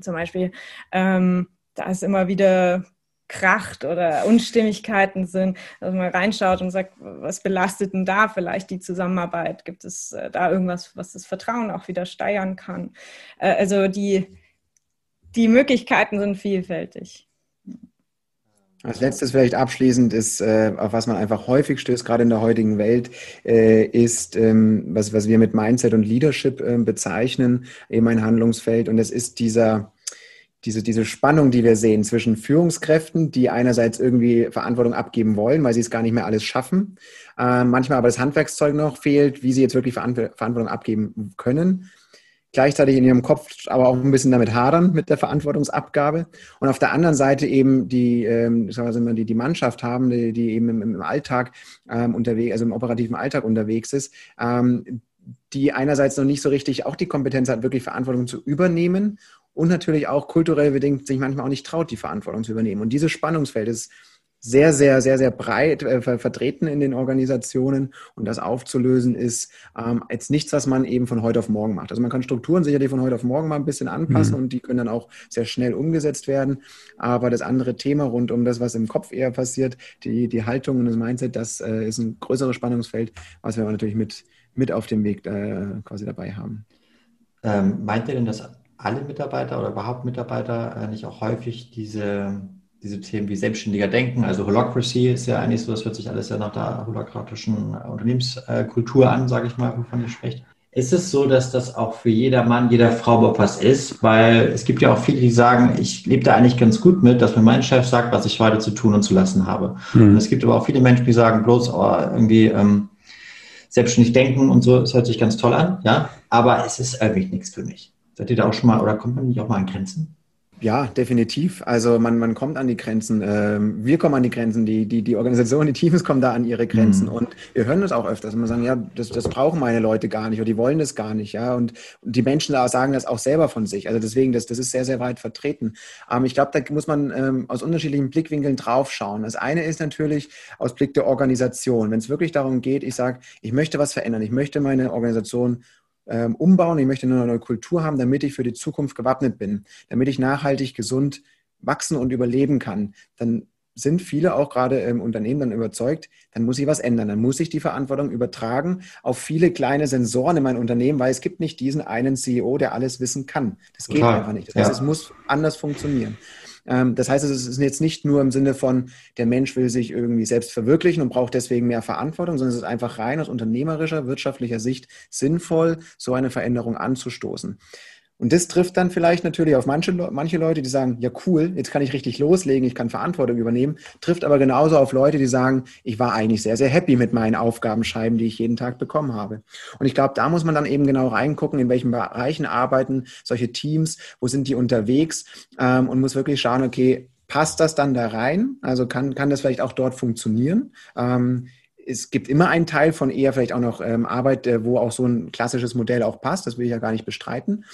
zum Beispiel, ähm, da ist immer wieder kracht oder Unstimmigkeiten sind, dass man reinschaut und sagt, was belastet denn da vielleicht die Zusammenarbeit? Gibt es äh, da irgendwas, was das Vertrauen auch wieder steigern kann? Äh, also die, die Möglichkeiten sind vielfältig. Als letztes vielleicht abschließend ist, äh, auf was man einfach häufig stößt, gerade in der heutigen Welt, äh, ist, ähm, was, was wir mit Mindset und Leadership äh, bezeichnen, eben ein Handlungsfeld. Und das ist dieser, diese, diese Spannung, die wir sehen zwischen Führungskräften, die einerseits irgendwie Verantwortung abgeben wollen, weil sie es gar nicht mehr alles schaffen, äh, manchmal aber das Handwerkszeug noch fehlt, wie sie jetzt wirklich Verantwortung abgeben können gleichzeitig in ihrem Kopf aber auch ein bisschen damit hadern mit der Verantwortungsabgabe und auf der anderen Seite eben die, ähm, die, die Mannschaft haben, die, die eben im, im Alltag ähm, unterwegs, also im operativen Alltag unterwegs ist, ähm, die einerseits noch nicht so richtig auch die Kompetenz hat, wirklich Verantwortung zu übernehmen und natürlich auch kulturell bedingt sich manchmal auch nicht traut, die Verantwortung zu übernehmen. Und dieses Spannungsfeld ist sehr, sehr, sehr, sehr breit äh, vertreten in den Organisationen und das aufzulösen ist ähm, jetzt nichts, was man eben von heute auf morgen macht. Also man kann Strukturen sicherlich von heute auf morgen mal ein bisschen anpassen mhm. und die können dann auch sehr schnell umgesetzt werden. Aber das andere Thema rund um das, was im Kopf eher passiert, die, die Haltung und das Mindset, das äh, ist ein größeres Spannungsfeld, was wir aber natürlich mit, mit auf dem Weg äh, quasi dabei haben. Ähm, meint ihr denn, dass alle Mitarbeiter oder überhaupt Mitarbeiter äh, nicht auch häufig diese diese Themen wie selbstständiger Denken, also Holocracy ist ja eigentlich so, das hört sich alles ja nach der holokratischen Unternehmenskultur an, sage ich mal, wovon ihr spricht. Ist es so, dass das auch für jeder Mann, jeder Frau was ist? Weil es gibt ja auch viele, die sagen, ich lebe da eigentlich ganz gut mit, dass mir mein Chef sagt, was ich heute zu tun und zu lassen habe. Mhm. Und es gibt aber auch viele Menschen, die sagen, bloß oh, irgendwie ähm, selbstständig denken und so, es hört sich ganz toll an, ja, aber es ist irgendwie nichts für mich. Seid ihr da auch schon mal, oder kommt man nicht auch mal an Grenzen? Ja, definitiv. Also man, man kommt an die Grenzen. Ähm, wir kommen an die Grenzen. Die, die, die Organisation, die Teams kommen da an ihre Grenzen. Mhm. Und wir hören das auch öfters. Man sagen, ja, das, das brauchen meine Leute gar nicht oder die wollen das gar nicht. Ja, und, und die Menschen da sagen das auch selber von sich. Also deswegen, das, das ist sehr, sehr weit vertreten. Ähm, ich glaube, da muss man ähm, aus unterschiedlichen Blickwinkeln draufschauen. Das eine ist natürlich aus Blick der Organisation. Wenn es wirklich darum geht, ich sage, ich möchte was verändern. Ich möchte meine Organisation ähm, umbauen, ich möchte eine neue Kultur haben, damit ich für die Zukunft gewappnet bin, damit ich nachhaltig gesund wachsen und überleben kann, dann sind viele auch gerade im Unternehmen dann überzeugt, dann muss ich was ändern. Dann muss ich die Verantwortung übertragen auf viele kleine Sensoren in meinem Unternehmen, weil es gibt nicht diesen einen CEO, der alles wissen kann. Das geht Total. einfach nicht. Das heißt, ja. es muss anders funktionieren. Ähm, das heißt, es ist jetzt nicht nur im Sinne von, der Mensch will sich irgendwie selbst verwirklichen und braucht deswegen mehr Verantwortung, sondern es ist einfach rein aus unternehmerischer, wirtschaftlicher Sicht sinnvoll, so eine Veränderung anzustoßen. Und das trifft dann vielleicht natürlich auf manche, manche Leute, die sagen, ja cool, jetzt kann ich richtig loslegen, ich kann Verantwortung übernehmen, trifft aber genauso auf Leute, die sagen, ich war eigentlich sehr, sehr happy mit meinen Aufgabenscheiben, die ich jeden Tag bekommen habe. Und ich glaube, da muss man dann eben genau reingucken, in welchen Bereichen arbeiten solche Teams, wo sind die unterwegs ähm, und muss wirklich schauen, okay, passt das dann da rein? Also kann, kann das vielleicht auch dort funktionieren? Ähm, es gibt immer einen Teil von eher vielleicht auch noch ähm, Arbeit, äh, wo auch so ein klassisches Modell auch passt. Das will ich ja gar nicht bestreiten.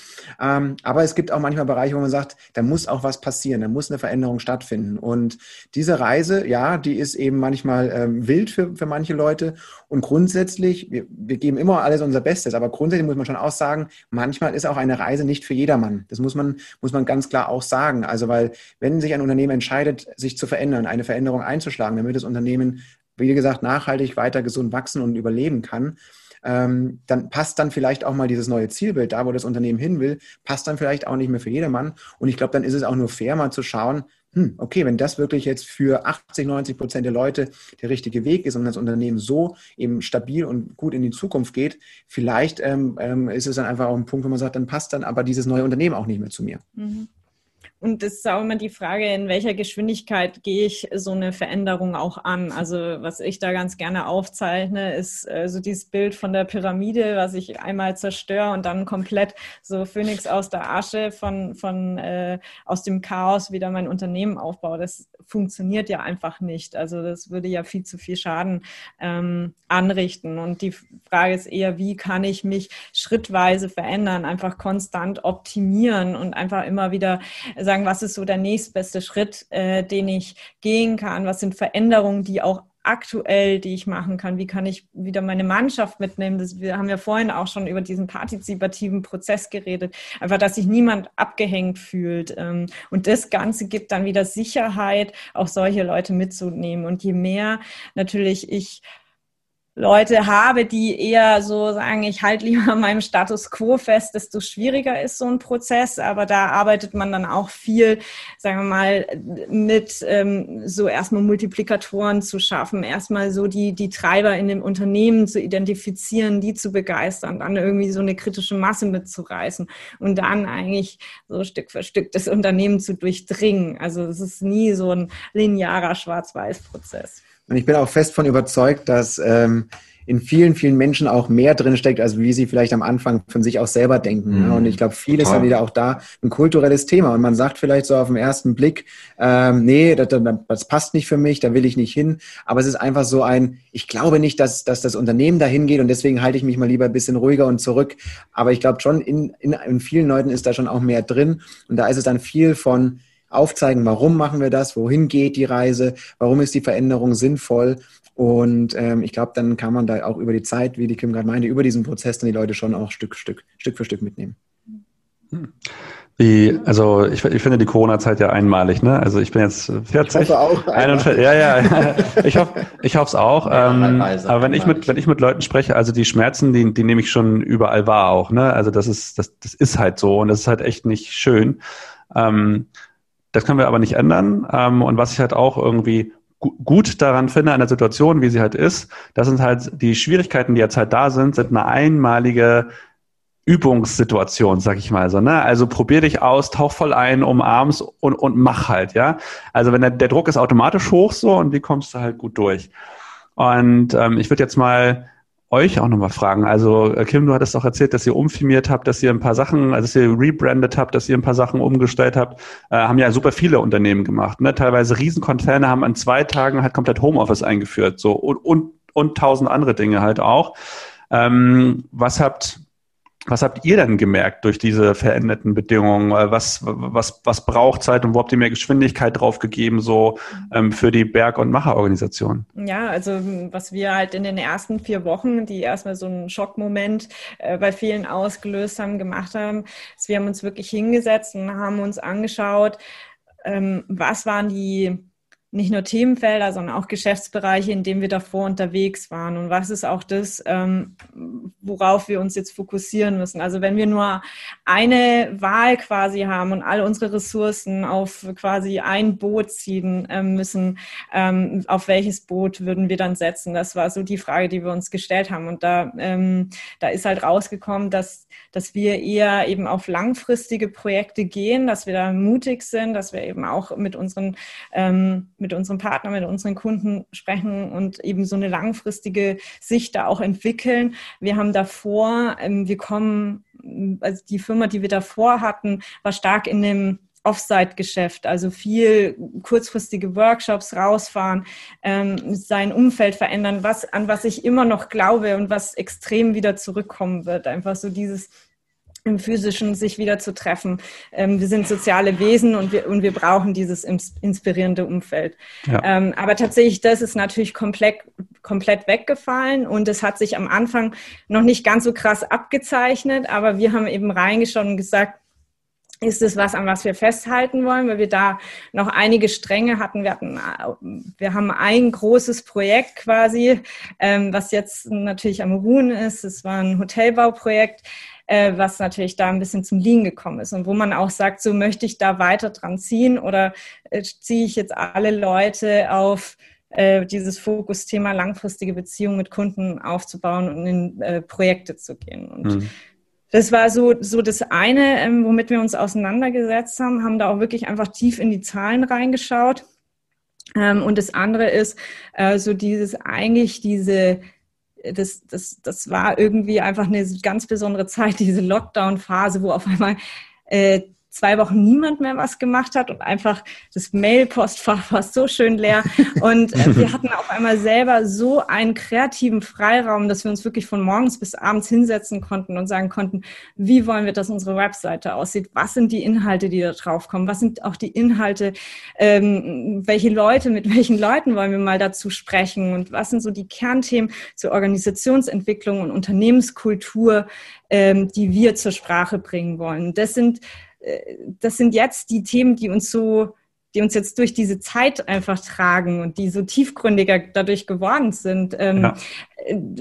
Ähm, aber es gibt auch manchmal Bereiche, wo man sagt, da muss auch was passieren, da muss eine Veränderung stattfinden. Und diese Reise, ja, die ist eben manchmal ähm, wild für, für manche Leute. Und grundsätzlich, wir, wir geben immer alles unser Bestes, aber grundsätzlich muss man schon auch sagen, manchmal ist auch eine Reise nicht für jedermann. Das muss man, muss man ganz klar auch sagen. Also, weil wenn sich ein Unternehmen entscheidet, sich zu verändern, eine Veränderung einzuschlagen, damit das Unternehmen wie gesagt, nachhaltig weiter gesund wachsen und überleben kann, ähm, dann passt dann vielleicht auch mal dieses neue Zielbild, da wo das Unternehmen hin will, passt dann vielleicht auch nicht mehr für jedermann. Und ich glaube, dann ist es auch nur fair, mal zu schauen, hm, okay, wenn das wirklich jetzt für 80, 90 Prozent der Leute der richtige Weg ist und das Unternehmen so eben stabil und gut in die Zukunft geht, vielleicht ähm, ähm, ist es dann einfach auch ein Punkt, wo man sagt, dann passt dann aber dieses neue Unternehmen auch nicht mehr zu mir. Mhm. Und das ist auch immer die Frage, in welcher Geschwindigkeit gehe ich so eine Veränderung auch an. Also was ich da ganz gerne aufzeichne, ist äh, so dieses Bild von der Pyramide, was ich einmal zerstöre und dann komplett so Phönix aus der Asche von, von äh, aus dem Chaos wieder mein Unternehmen aufbaue. Das funktioniert ja einfach nicht. Also das würde ja viel zu viel Schaden ähm, anrichten. Und die Frage ist eher, wie kann ich mich schrittweise verändern, einfach konstant optimieren und einfach immer wieder sagen, was ist so der nächstbeste Schritt, äh, den ich gehen kann? Was sind Veränderungen, die auch aktuell, die ich machen kann? Wie kann ich wieder meine Mannschaft mitnehmen? Das, wir haben ja vorhin auch schon über diesen partizipativen Prozess geredet. Einfach, dass sich niemand abgehängt fühlt. Ähm, und das Ganze gibt dann wieder Sicherheit, auch solche Leute mitzunehmen. Und je mehr natürlich ich Leute habe, die eher so sagen, ich halte lieber meinem Status quo fest, desto schwieriger ist so ein Prozess. Aber da arbeitet man dann auch viel, sagen wir mal, mit ähm, so erstmal Multiplikatoren zu schaffen, erstmal so die, die Treiber in dem Unternehmen zu identifizieren, die zu begeistern, dann irgendwie so eine kritische Masse mitzureißen und dann eigentlich so Stück für Stück das Unternehmen zu durchdringen. Also es ist nie so ein linearer Schwarz-Weiß-Prozess. Und ich bin auch fest von überzeugt, dass ähm, in vielen, vielen Menschen auch mehr drin steckt, als wie sie vielleicht am Anfang von sich aus selber denken. Mhm. Und ich glaube, viel ist dann wieder auch da ein kulturelles Thema. Und man sagt vielleicht so auf den ersten Blick, ähm, nee, das, das passt nicht für mich, da will ich nicht hin. Aber es ist einfach so ein, ich glaube nicht, dass, dass das Unternehmen dahin geht und deswegen halte ich mich mal lieber ein bisschen ruhiger und zurück. Aber ich glaube schon, in, in, in vielen Leuten ist da schon auch mehr drin. Und da ist es dann viel von, aufzeigen, warum machen wir das, wohin geht die Reise, warum ist die Veränderung sinnvoll. Und ähm, ich glaube, dann kann man da auch über die Zeit, wie die Kim gerade meinte, über diesen Prozess dann die Leute schon auch Stück, Stück, Stück für Stück mitnehmen. Hm. Die, also ich, ich finde die Corona-Zeit ja einmalig, ne? Also ich bin jetzt 40. Ich hoffe auch. 41, ja, ja. Ich hoffe, ich hoffe es auch. ähm, aber wenn ich mit, wenn ich mit Leuten spreche, also die Schmerzen, die, die nehme ich schon überall wahr auch, ne? Also das ist, das, das ist halt so und das ist halt echt nicht schön. Ähm, Das können wir aber nicht ändern. Ähm, und was ich halt auch irgendwie gut daran finde an der Situation, wie sie halt ist, das sind halt die Schwierigkeiten, die jetzt halt da sind, sind eine einmalige Übungssituation, sag ich mal so. Ne? Also probier dich aus, tauch voll ein, umarm's und, und mach halt, ja. Also wenn der, der Druck ist automatisch hoch so und wie kommst du halt gut durch. Und ähm, ich würde jetzt mal euch auch nochmal fragen. Also äh, Kim, du hattest auch erzählt, dass ihr umfirmiert habt, dass ihr ein paar Sachen, also dass ihr rebrandet habt, dass ihr ein paar Sachen umgestellt habt. Äh, haben ja super viele Unternehmen gemacht. Ne? Teilweise Riesenkonzerne haben an zwei Tagen halt komplett Homeoffice eingeführt. So und, und, und tausend andere Dinge halt auch. Ähm, was habt was habt ihr denn gemerkt durch diese veränderten Bedingungen? Äh, was, was, was braucht Zeit und wo habt ihr mehr Geschwindigkeit drauf gegeben, so ähm, für die Berg- und Macherorganisation? Ja, also was wir halt in den ersten vier Wochen, die erstmal so einen Schockmoment äh, bei vielen ausgelöst haben, gemacht haben, ist, wir haben uns wirklich hingesetzt und haben uns angeschaut, ähm, was waren die nicht nur Themenfelder, sondern auch Geschäftsbereiche, in denen wir davor unterwegs waren. Und was ist auch das, ähm, worauf wir uns jetzt fokussieren müssen? Also wenn wir nur eine Wahl quasi haben und alle unsere Ressourcen auf quasi ein Boot ziehen ähm, müssen, ähm, auf welches Boot würden wir dann setzen? Das war so die Frage, die wir uns gestellt haben. Und da, ähm, da ist halt rausgekommen, dass, dass wir eher eben auf langfristige Projekte gehen, dass wir da mutig sind, dass wir eben auch mit unseren ähm, mit unseren Partnern, mit unseren Kunden sprechen und eben so eine langfristige Sicht da auch entwickeln. Wir haben davor, ähm, wir kommen, also die Firma, die wir davor hatten, war stark in dem Offsite-Geschäft, also viel kurzfristige Workshops rausfahren, ähm, sein Umfeld verändern, was, an was ich immer noch glaube und was extrem wieder zurückkommen wird. Einfach so dieses im physischen sich wieder zu treffen. Ähm, wir sind soziale Wesen und wir, und wir brauchen dieses inspirierende Umfeld. Ja. Ähm, aber tatsächlich, das ist natürlich komplett, komplett weggefallen und es hat sich am Anfang noch nicht ganz so krass abgezeichnet, aber wir haben eben reingeschaut und gesagt, ist es was, an was wir festhalten wollen, weil wir da noch einige Stränge hatten. Wir hatten, wir haben ein großes Projekt quasi, ähm, was jetzt natürlich am Ruhen ist. Es war ein Hotelbauprojekt äh, was natürlich da ein bisschen zum Liegen gekommen ist und wo man auch sagt, so möchte ich da weiter dran ziehen oder äh, ziehe ich jetzt alle Leute auf äh, dieses Fokusthema langfristige Beziehungen mit Kunden aufzubauen und in äh, Projekte zu gehen. Und mhm. Das war so, so das eine, ähm, womit wir uns auseinandergesetzt haben, haben da auch wirklich einfach tief in die Zahlen reingeschaut. Ähm, und das andere ist äh, so dieses eigentlich diese das, das, das war irgendwie einfach eine ganz besondere Zeit, diese Lockdown-Phase, wo auf einmal äh, zwei Wochen niemand mehr was gemacht hat und einfach das Mail-Postfach war so schön leer. Und äh, wir hatten auf einmal selber so einen kreativen Freiraum, dass wir uns wirklich von morgens bis abends hinsetzen konnten und sagen konnten, wie wollen wir, dass unsere Webseite aussieht? Was sind die Inhalte, die da drauf kommen? Was sind auch die Inhalte? Ähm, welche Leute, mit welchen Leuten wollen wir mal dazu sprechen? Und was sind so die Kernthemen zur Organisationsentwicklung und Unternehmenskultur, ähm, die wir zur Sprache bringen wollen? Das sind das sind jetzt die Themen, die uns so, die uns jetzt durch diese Zeit einfach tragen und die so tiefgründiger dadurch geworden sind, ähm, ja.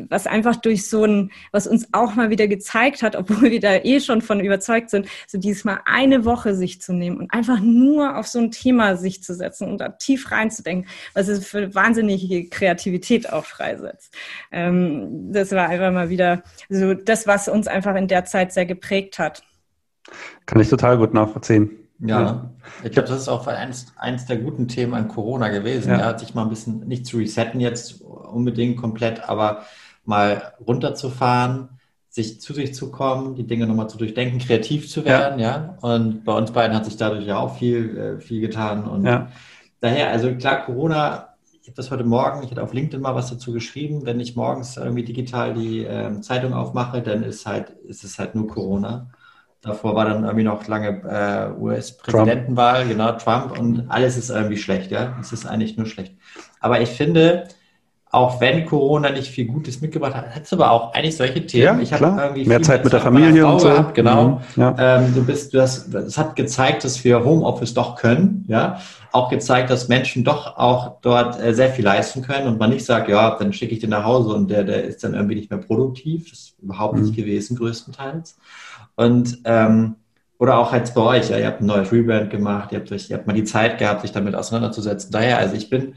was einfach durch so ein, was uns auch mal wieder gezeigt hat, obwohl wir da eh schon von überzeugt sind, so dieses Mal eine Woche sich zu nehmen und einfach nur auf so ein Thema sich zu setzen und da tief reinzudenken, was es für wahnsinnige Kreativität auch freisetzt. Ähm, das war einfach mal wieder so das, was uns einfach in der Zeit sehr geprägt hat. Kann ich total gut nachvollziehen. Ja, ich glaube, das ist auch eins, eins der guten Themen an Corona gewesen. Ja. ja, sich mal ein bisschen nicht zu resetten jetzt unbedingt komplett, aber mal runterzufahren, sich zu sich zu kommen, die Dinge nochmal zu durchdenken, kreativ zu werden, ja. ja. Und bei uns beiden hat sich dadurch ja auch viel, äh, viel getan. Und ja. daher, also klar, Corona, ich habe das heute Morgen, ich hatte auf LinkedIn mal was dazu geschrieben, wenn ich morgens irgendwie digital die äh, Zeitung aufmache, dann ist halt, ist es halt nur Corona. Davor war dann irgendwie noch lange äh, US-Präsidentenwahl, genau, Trump und alles ist irgendwie schlecht, ja. Es ist eigentlich nur schlecht. Aber ich finde, auch wenn Corona nicht viel Gutes mitgebracht hat, hat es aber auch eigentlich solche Themen. Ja, ich habe irgendwie mehr Zeit mit der Familie und so. Gehabt, genau. Mhm, ja. ähm, du bist, du hast, es hat gezeigt, dass wir Homeoffice doch können, ja. Auch gezeigt, dass Menschen doch auch dort äh, sehr viel leisten können und man nicht sagt, ja, dann schicke ich den nach Hause und der, der ist dann irgendwie nicht mehr produktiv. Das ist überhaupt mhm. nicht gewesen, größtenteils. Und ähm, Oder auch halt bei euch, ja, ihr habt ein neues Rebrand gemacht, ihr habt, euch, ihr habt mal die Zeit gehabt, sich damit auseinanderzusetzen. Daher, also ich bin,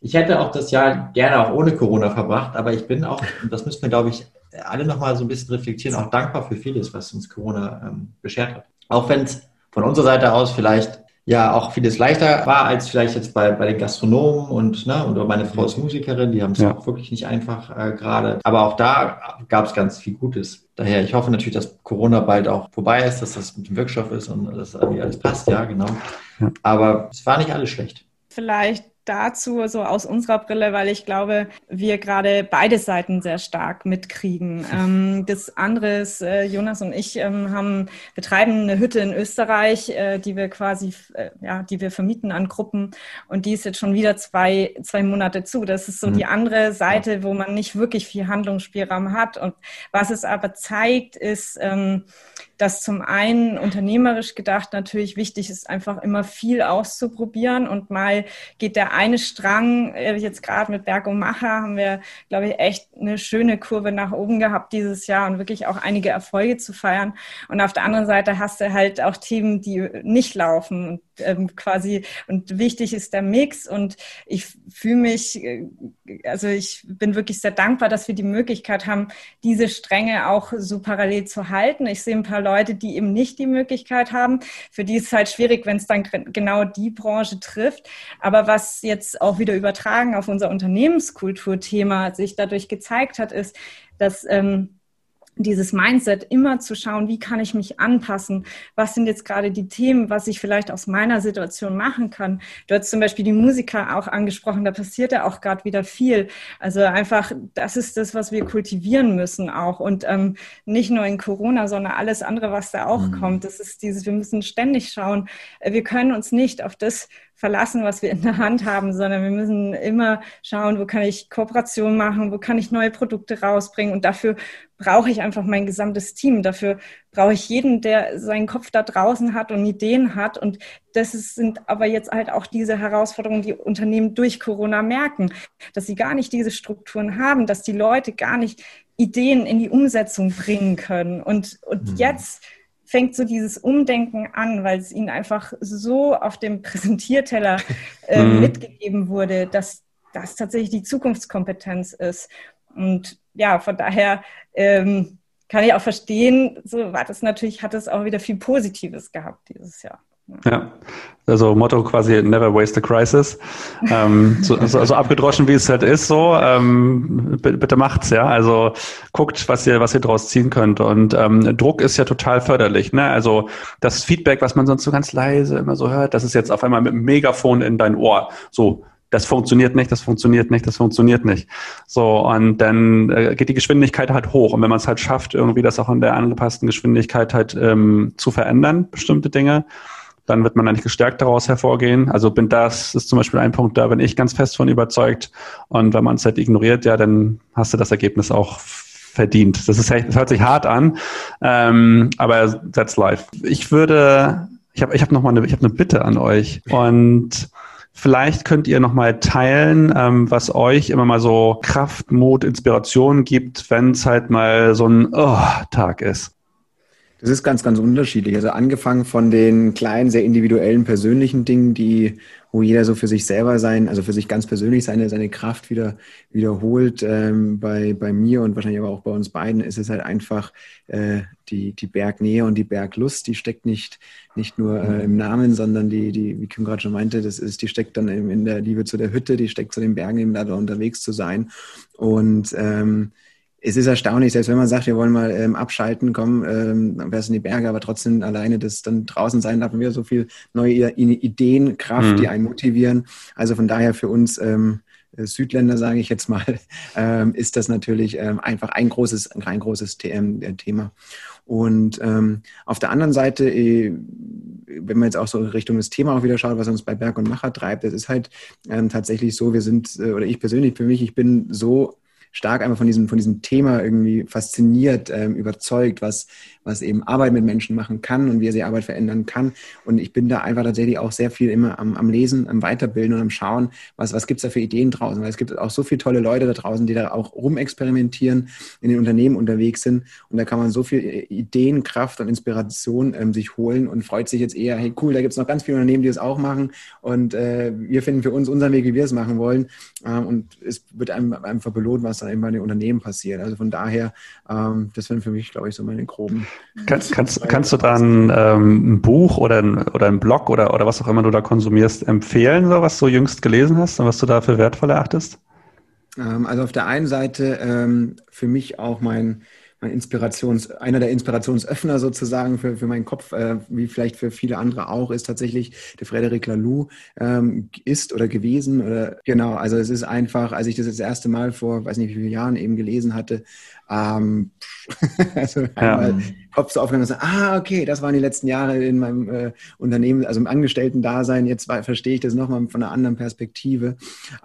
ich hätte auch das Jahr gerne auch ohne Corona verbracht, aber ich bin auch, und das müssen wir, glaube ich, alle nochmal so ein bisschen reflektieren, auch dankbar für vieles, was uns Corona ähm, beschert hat. Auch wenn es von unserer Seite aus vielleicht ja auch vieles leichter war als vielleicht jetzt bei, bei den Gastronomen und ne, und meine Frau ist Musikerin, die haben es ja. auch wirklich nicht einfach äh, gerade. Aber auch da gab es ganz viel Gutes. Daher, ich hoffe natürlich, dass Corona bald auch vorbei ist, dass das mit dem Wirkstoff ist und dass alles passt, ja, genau. Ja. Aber es war nicht alles schlecht. Vielleicht dazu, so aus unserer Brille, weil ich glaube, wir gerade beide Seiten sehr stark mitkriegen. Ähm, das andere ist, äh, Jonas und ich ähm, haben, betreiben eine Hütte in Österreich, äh, die wir quasi, äh, ja, die wir vermieten an Gruppen und die ist jetzt schon wieder zwei, zwei Monate zu. Das ist so mhm. die andere Seite, wo man nicht wirklich viel Handlungsspielraum hat. Und was es aber zeigt, ist, ähm, dass zum einen unternehmerisch gedacht natürlich wichtig ist, einfach immer viel auszuprobieren und mal geht der eine Strang, äh, jetzt gerade mit Berg und Macher haben wir, glaube ich, echt eine schöne Kurve nach oben gehabt dieses Jahr und wirklich auch einige Erfolge zu feiern. Und auf der anderen Seite hast du halt auch Themen, die nicht laufen und ähm, quasi und wichtig ist der Mix und ich fühle mich, äh, also ich bin wirklich sehr dankbar, dass wir die Möglichkeit haben, diese Stränge auch so parallel zu halten. Ich sehe ein paar Leute, die eben nicht die Möglichkeit haben. Für die ist es halt schwierig, wenn es dann genau die Branche trifft. Aber was jetzt auch wieder übertragen auf unser Unternehmenskulturthema sich dadurch gezeigt hat, ist, dass ähm, dieses Mindset immer zu schauen, wie kann ich mich anpassen? Was sind jetzt gerade die Themen, was ich vielleicht aus meiner Situation machen kann? Du hast zum Beispiel die Musiker auch angesprochen, da passiert ja auch gerade wieder viel. Also einfach, das ist das, was wir kultivieren müssen auch und ähm, nicht nur in Corona, sondern alles andere, was da auch mhm. kommt. Das ist dieses, wir müssen ständig schauen. Äh, wir können uns nicht auf das verlassen, was wir in der Hand haben, sondern wir müssen immer schauen, wo kann ich Kooperation machen, wo kann ich neue Produkte rausbringen. Und dafür brauche ich einfach mein gesamtes Team. Dafür brauche ich jeden, der seinen Kopf da draußen hat und Ideen hat. Und das ist, sind aber jetzt halt auch diese Herausforderungen, die Unternehmen durch Corona merken, dass sie gar nicht diese Strukturen haben, dass die Leute gar nicht Ideen in die Umsetzung bringen können. Und, und mhm. jetzt fängt so dieses Umdenken an, weil es ihnen einfach so auf dem Präsentierteller äh, mhm. mitgegeben wurde, dass das tatsächlich die Zukunftskompetenz ist. Und ja, von daher ähm, kann ich auch verstehen, so war das natürlich, hat es auch wieder viel Positives gehabt dieses Jahr. Ja, also Motto quasi Never Waste a Crisis. ähm, so, also, also abgedroschen, wie es halt ist, so ähm, bitte macht's, ja. Also guckt, was ihr, was ihr draus ziehen könnt. Und ähm, Druck ist ja total förderlich. Ne? Also das Feedback, was man sonst so ganz leise immer so hört, das ist jetzt auf einmal mit einem Megafon in dein Ohr. So, das funktioniert nicht, das funktioniert nicht, das funktioniert nicht. So, und dann äh, geht die Geschwindigkeit halt hoch. Und wenn man es halt schafft, irgendwie das auch in der angepassten Geschwindigkeit halt ähm, zu verändern, bestimmte Dinge, dann wird man eigentlich gestärkt daraus hervorgehen. Also bin das ist zum Beispiel ein Punkt, da bin ich ganz fest von überzeugt. Und wenn man es halt ignoriert, ja, dann hast du das Ergebnis auch verdient. Das ist das hört sich hart an, ähm, aber that's life. Ich würde, ich habe ich hab noch mal eine, ich habe eine Bitte an euch und Vielleicht könnt ihr noch mal teilen, ähm, was euch immer mal so Kraft, Mut, Inspiration gibt, wenn es halt mal so ein oh, Tag ist. Das ist ganz, ganz unterschiedlich. Also angefangen von den kleinen, sehr individuellen, persönlichen Dingen, die, wo jeder so für sich selber sein, also für sich ganz persönlich seine, seine Kraft wieder wiederholt. Ähm, bei, bei mir und wahrscheinlich aber auch bei uns beiden ist es halt einfach äh, die, die Bergnähe und die Berglust, die steckt nicht, nicht nur äh, im Namen, sondern die, die, wie Kim gerade schon meinte, das ist, die steckt dann in der Liebe zu der Hütte, die steckt zu den Bergen, eben da unterwegs zu sein. Und ähm, es ist erstaunlich, selbst wenn man sagt, wir wollen mal ähm, abschalten, kommen, ähm, dann wäre es in die Berge, aber trotzdem alleine das dann draußen sein, da haben wir so viel neue Ideen, Kraft, mhm. die einen motivieren. Also von daher für uns ähm, Südländer, sage ich jetzt mal, ähm, ist das natürlich ähm, einfach ein großes, ein großes äh, Thema. Und ähm, auf der anderen Seite, äh, wenn man jetzt auch so Richtung das Thema auch wieder schaut, was uns bei Berg und Macher treibt, das ist halt ähm, tatsächlich so, wir sind, äh, oder ich persönlich für mich, ich bin so stark einfach von diesem, von diesem Thema irgendwie fasziniert, ähm, überzeugt, was, was eben Arbeit mit Menschen machen kann und wie er sie Arbeit verändern kann. Und ich bin da einfach tatsächlich auch sehr viel immer am, am Lesen, am Weiterbilden und am Schauen, was, was gibt's da für Ideen draußen. Weil es gibt auch so viele tolle Leute da draußen, die da auch rumexperimentieren, in den Unternehmen unterwegs sind. Und da kann man so viel Ideen, Kraft und Inspiration ähm, sich holen und freut sich jetzt eher, hey cool, da gibt's noch ganz viele Unternehmen, die das auch machen. Und äh, wir finden für uns unseren Weg, wie wir es machen wollen. Ähm, und es wird einem einfach belohnt, was dann eben bei den Unternehmen passiert. Also von daher, ähm, das sind für mich, glaube ich, so meine groben kann, kannst, kannst du dann ähm, ein Buch oder ein, oder ein Blog oder, oder was auch immer du da konsumierst empfehlen, so, was du jüngst gelesen hast und was du da für wertvoll erachtest? Ähm, also auf der einen Seite ähm, für mich auch mein, mein Inspirations, einer der Inspirationsöffner sozusagen für, für meinen Kopf, äh, wie vielleicht für viele andere auch, ist tatsächlich der Frederic Laloux ähm, ist oder gewesen oder genau, also es ist einfach, als ich das das erste Mal vor, weiß nicht wie viele Jahren eben gelesen hatte, ähm, also einmal ja. Kopf so aufgegangen und so, ah, okay, das waren die letzten Jahre in meinem äh, Unternehmen, also im Angestellten-Dasein. Jetzt war, verstehe ich das nochmal von einer anderen Perspektive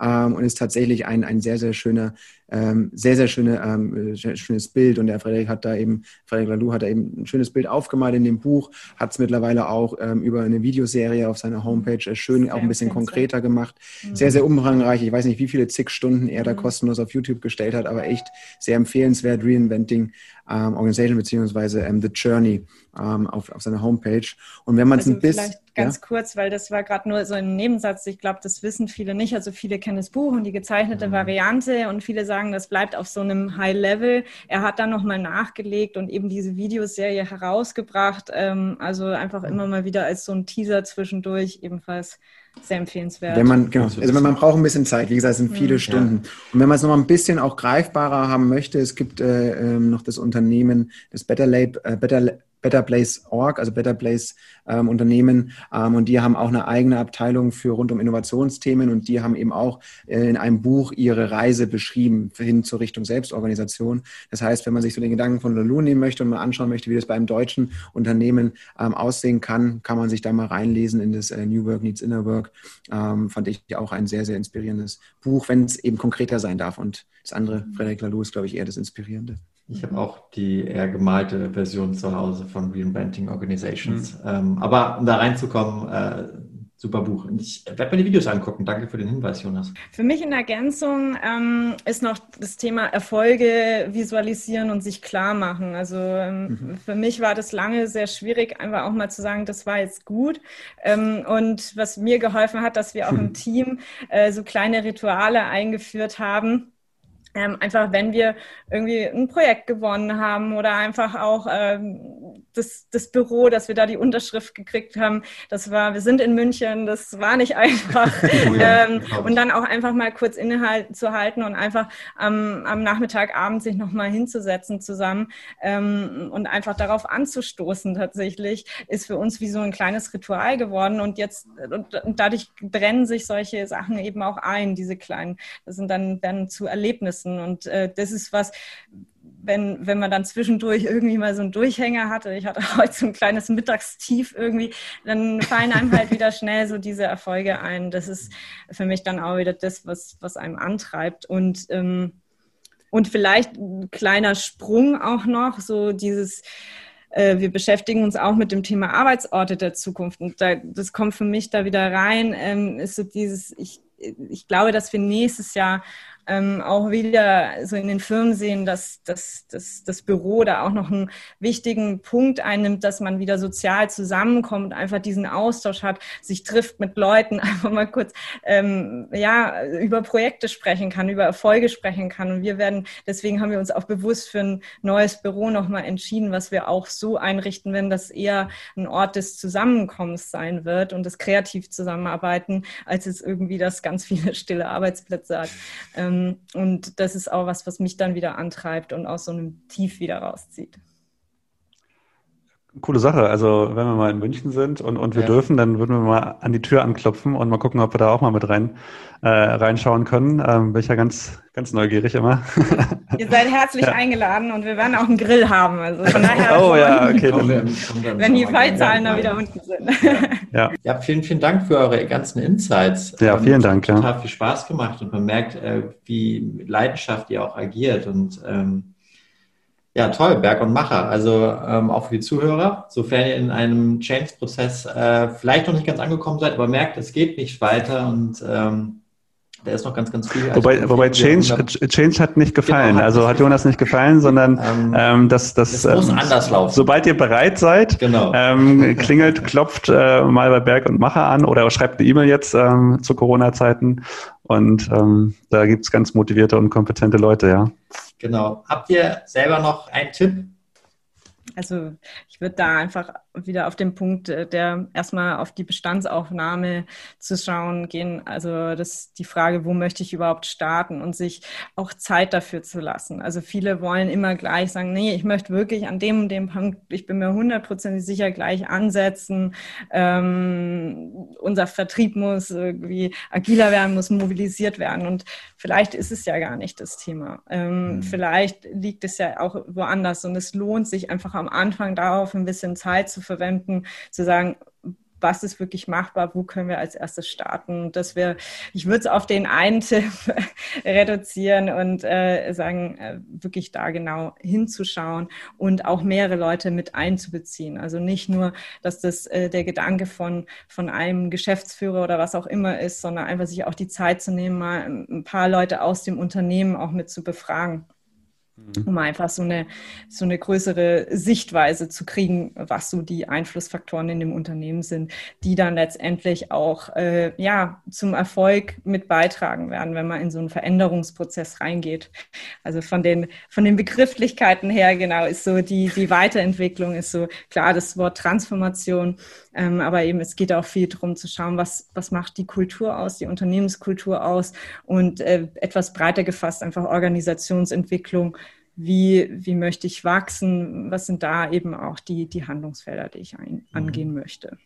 ähm, und ist tatsächlich ein, ein sehr, sehr schöner, ähm, sehr, sehr schöne, ähm, schönes Bild. Und der Frederik hat da eben, Frederik Laloux hat da eben ein schönes Bild aufgemalt in dem Buch, hat es mittlerweile auch ähm, über eine Videoserie auf seiner Homepage äh, schön, auch ein bisschen konkreter gemacht. Mhm. Sehr, sehr umfangreich. Ich weiß nicht, wie viele zig Stunden er da mhm. kostenlos auf YouTube gestellt hat, aber echt sehr empfehlenswert, Reinventing ähm, Organization beziehungsweise ähm, The Journey ähm, auf, auf seiner Homepage. Und wenn man es also ein bisschen ganz ja? kurz, weil das war gerade nur so ein Nebensatz. Ich glaube, das wissen viele nicht. Also viele kennen das Buch und die gezeichnete mhm. Variante und viele sagen, das bleibt auf so einem High Level. Er hat dann nochmal nachgelegt und eben diese Videoserie herausgebracht. Ähm, also einfach mhm. immer mal wieder als so ein Teaser zwischendurch ebenfalls sehr empfehlenswert. Wenn man, genau, also man braucht ein bisschen Zeit, wie gesagt, es sind viele mhm. Stunden. Ja. Und wenn man es noch mal ein bisschen auch greifbarer haben möchte, es gibt äh, ähm, noch das Unternehmen, das Better Lab, äh, Better Better Place Org, also Better Place ähm, Unternehmen. Ähm, und die haben auch eine eigene Abteilung für rund um Innovationsthemen und die haben eben auch äh, in einem Buch ihre Reise beschrieben hin zur Richtung Selbstorganisation. Das heißt, wenn man sich so den Gedanken von Lulu nehmen möchte und mal anschauen möchte, wie das bei einem deutschen Unternehmen ähm, aussehen kann, kann man sich da mal reinlesen in das äh, New Work Needs Inner Work. Ähm, fand ich auch ein sehr, sehr inspirierendes Buch, wenn es eben konkreter sein darf. Und das andere, Frederik Laloux, ist, glaube ich, eher das Inspirierende. Ich habe auch die eher gemalte Version zu Hause von Reinventing Organizations. Mhm. Ähm, aber um da reinzukommen, äh, super Buch. Ich werde mir die Videos angucken. Danke für den Hinweis, Jonas. Für mich in Ergänzung ähm, ist noch das Thema Erfolge visualisieren und sich klar machen. Also ähm, mhm. für mich war das lange sehr schwierig, einfach auch mal zu sagen, das war jetzt gut. Ähm, und was mir geholfen hat, dass wir auch im Team äh, so kleine Rituale eingeführt haben ähm, einfach, wenn wir irgendwie ein Projekt gewonnen haben oder einfach auch ähm, das, das Büro, dass wir da die Unterschrift gekriegt haben, das war, wir sind in München, das war nicht einfach. Oh ja, ähm, und dann auch einfach mal kurz innezuhalten und einfach am, am Nachmittagabend sich nochmal hinzusetzen zusammen ähm, und einfach darauf anzustoßen tatsächlich, ist für uns wie so ein kleines Ritual geworden und jetzt, und, und dadurch brennen sich solche Sachen eben auch ein, diese kleinen, das sind dann, dann zu Erlebnissen. Und äh, das ist was, wenn, wenn man dann zwischendurch irgendwie mal so einen Durchhänger hatte, ich hatte heute so ein kleines Mittagstief irgendwie, dann fallen einem halt wieder schnell so diese Erfolge ein. Das ist für mich dann auch wieder das, was, was einem antreibt. Und, ähm, und vielleicht ein kleiner Sprung auch noch, so dieses, äh, wir beschäftigen uns auch mit dem Thema Arbeitsorte der Zukunft. Und da, das kommt für mich da wieder rein, ähm, ist so dieses, ich, ich glaube, dass wir nächstes Jahr ähm, auch wieder so in den Firmen sehen, dass, dass, dass das Büro da auch noch einen wichtigen Punkt einnimmt, dass man wieder sozial zusammenkommt, einfach diesen Austausch hat, sich trifft mit Leuten, einfach mal kurz ähm, ja über Projekte sprechen kann, über Erfolge sprechen kann. Und wir werden, deswegen haben wir uns auch bewusst für ein neues Büro nochmal entschieden, was wir auch so einrichten, wenn das eher ein Ort des Zusammenkommens sein wird und das kreativ zusammenarbeiten, als es irgendwie das ganz viele stille Arbeitsplätze hat. Ähm, und das ist auch was, was mich dann wieder antreibt und aus so einem Tief wieder rauszieht. Coole Sache. Also wenn wir mal in München sind und, und wir ja. dürfen, dann würden wir mal an die Tür anklopfen und mal gucken, ob wir da auch mal mit rein äh, reinschauen können. Ähm, bin ich ja ganz, ganz neugierig immer. Ihr seid herzlich ja. eingeladen und wir werden auch einen Grill haben. Also von daher oh ja, okay. Dann, dann wenn die Fallzahlen da wieder unten sind. Ja. ja, vielen, vielen Dank für eure ganzen Insights. Ja, vielen Dank. Hat total viel Spaß gemacht und man merkt, äh, wie mit Leidenschaft ihr auch agiert und ähm, ja, toll, Berg und Macher. Also ähm, auch für die Zuhörer, sofern ihr in einem Change-Prozess äh, vielleicht noch nicht ganz angekommen seid, aber merkt, es geht nicht weiter und ähm, da ist noch ganz, ganz viel. Also wobei, wobei Change, Change hat nicht gefallen. Genau, hat also hat Jonas nicht gefallen, sondern ähm, ähm das, das, das muss ähm, anders laufen. Sobald ihr bereit seid, genau. ähm, klingelt, klopft äh, mal bei Berg und Macher an oder schreibt eine E-Mail jetzt ähm, zu Corona-Zeiten. Und ähm, da es ganz motivierte und kompetente Leute, ja. Genau. Habt ihr selber noch einen Tipp? Also ich würde da einfach wieder auf den Punkt, äh, der erstmal auf die Bestandsaufnahme zu schauen gehen. Also das die Frage, wo möchte ich überhaupt starten und sich auch Zeit dafür zu lassen. Also viele wollen immer gleich sagen, nee, ich möchte wirklich an dem und dem Punkt, ich bin mir hundertprozentig sicher gleich ansetzen. Ähm, unser Vertrieb muss irgendwie agiler werden, muss mobilisiert werden. Und vielleicht ist es ja gar nicht das Thema. Ähm, mhm. Vielleicht liegt es ja auch woanders und es lohnt sich einfach am Anfang darauf ein bisschen Zeit zu verwenden, zu sagen, was ist wirklich machbar, wo können wir als erstes starten, dass wir, ich würde es auf den einen Tipp reduzieren und äh, sagen, äh, wirklich da genau hinzuschauen und auch mehrere Leute mit einzubeziehen. Also nicht nur, dass das äh, der Gedanke von, von einem Geschäftsführer oder was auch immer ist, sondern einfach sich auch die Zeit zu nehmen, mal ein paar Leute aus dem Unternehmen auch mit zu befragen. Mhm. um einfach so eine, so eine größere Sichtweise zu kriegen, was so die Einflussfaktoren in dem Unternehmen sind, die dann letztendlich auch äh, ja, zum Erfolg mit beitragen werden, wenn man in so einen Veränderungsprozess reingeht. Also von den, von den Begrifflichkeiten her, genau, ist so die, die Weiterentwicklung, ist so klar das Wort Transformation, ähm, aber eben es geht auch viel darum zu schauen, was, was macht die Kultur aus, die Unternehmenskultur aus und äh, etwas breiter gefasst einfach Organisationsentwicklung wie, wie möchte ich wachsen, was sind da eben auch die, die Handlungsfelder, die ich ein, mhm. angehen möchte.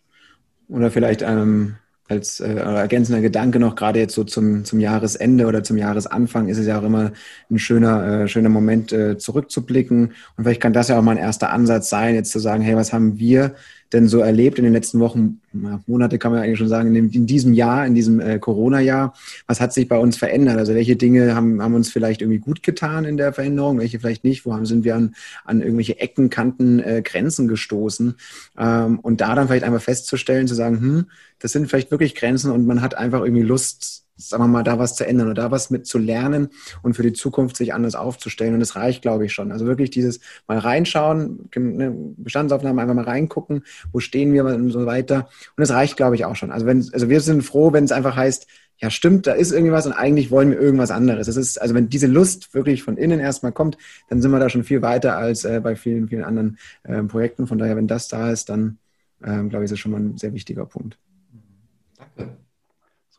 Oder vielleicht ähm, als äh, ergänzender Gedanke noch, gerade jetzt so zum, zum Jahresende oder zum Jahresanfang ist es ja auch immer ein schöner, äh, schöner Moment äh, zurückzublicken. Und vielleicht kann das ja auch mal ein erster Ansatz sein, jetzt zu sagen, hey, was haben wir denn so erlebt in den letzten Wochen, Monate kann man eigentlich schon sagen, in, diesem Jahr, in diesem äh, Corona-Jahr? Was hat sich bei uns verändert? Also welche Dinge haben, haben uns vielleicht irgendwie gut getan in der Veränderung, welche vielleicht nicht? Wo haben, sind wir an, an irgendwelche Ecken, Kanten, äh, Grenzen gestoßen? Ähm, und da dann vielleicht einmal festzustellen, zu sagen, hm, das sind vielleicht wirklich Grenzen und man hat einfach irgendwie Lust, sagen wir mal, da was zu ändern oder da was mit zu lernen und für die Zukunft sich anders aufzustellen. Und das reicht, glaube ich, schon. Also wirklich dieses mal reinschauen, eine Bestandsaufnahme einfach mal reingucken, wo stehen wir und so weiter. Und das reicht, glaube ich, auch schon. Also wenn, also wir sind froh, wenn es einfach heißt, ja, stimmt, da ist irgendwas und eigentlich wollen wir irgendwas anderes. Das ist, also wenn diese Lust wirklich von innen erstmal kommt, dann sind wir da schon viel weiter als äh, bei vielen, vielen anderen äh, Projekten. Von daher, wenn das da ist, dann äh, glaube ich, ist das schon mal ein sehr wichtiger Punkt.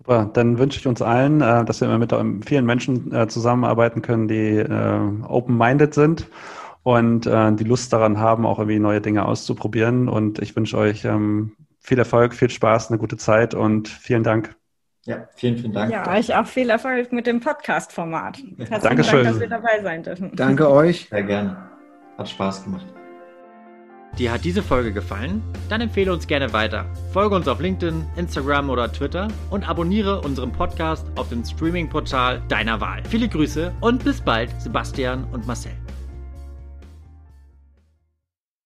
Super, dann wünsche ich uns allen, äh, dass wir immer mit vielen Menschen äh, zusammenarbeiten können, die äh, open-minded sind und die Lust daran haben, auch irgendwie neue Dinge auszuprobieren. Und ich wünsche euch ähm, viel Erfolg, viel Spaß, eine gute Zeit und vielen Dank. Ja, vielen, vielen Dank. Ja, euch auch viel Erfolg mit dem Podcast-Format. Herzlichen Dankeschön. Dank, dass wir dabei sein dürfen. Danke euch. Sehr gerne. Hat Spaß gemacht. Dir hat diese Folge gefallen? Dann empfehle uns gerne weiter. Folge uns auf LinkedIn, Instagram oder Twitter und abonniere unseren Podcast auf dem Streaming-Portal deiner Wahl. Viele Grüße und bis bald, Sebastian und Marcel.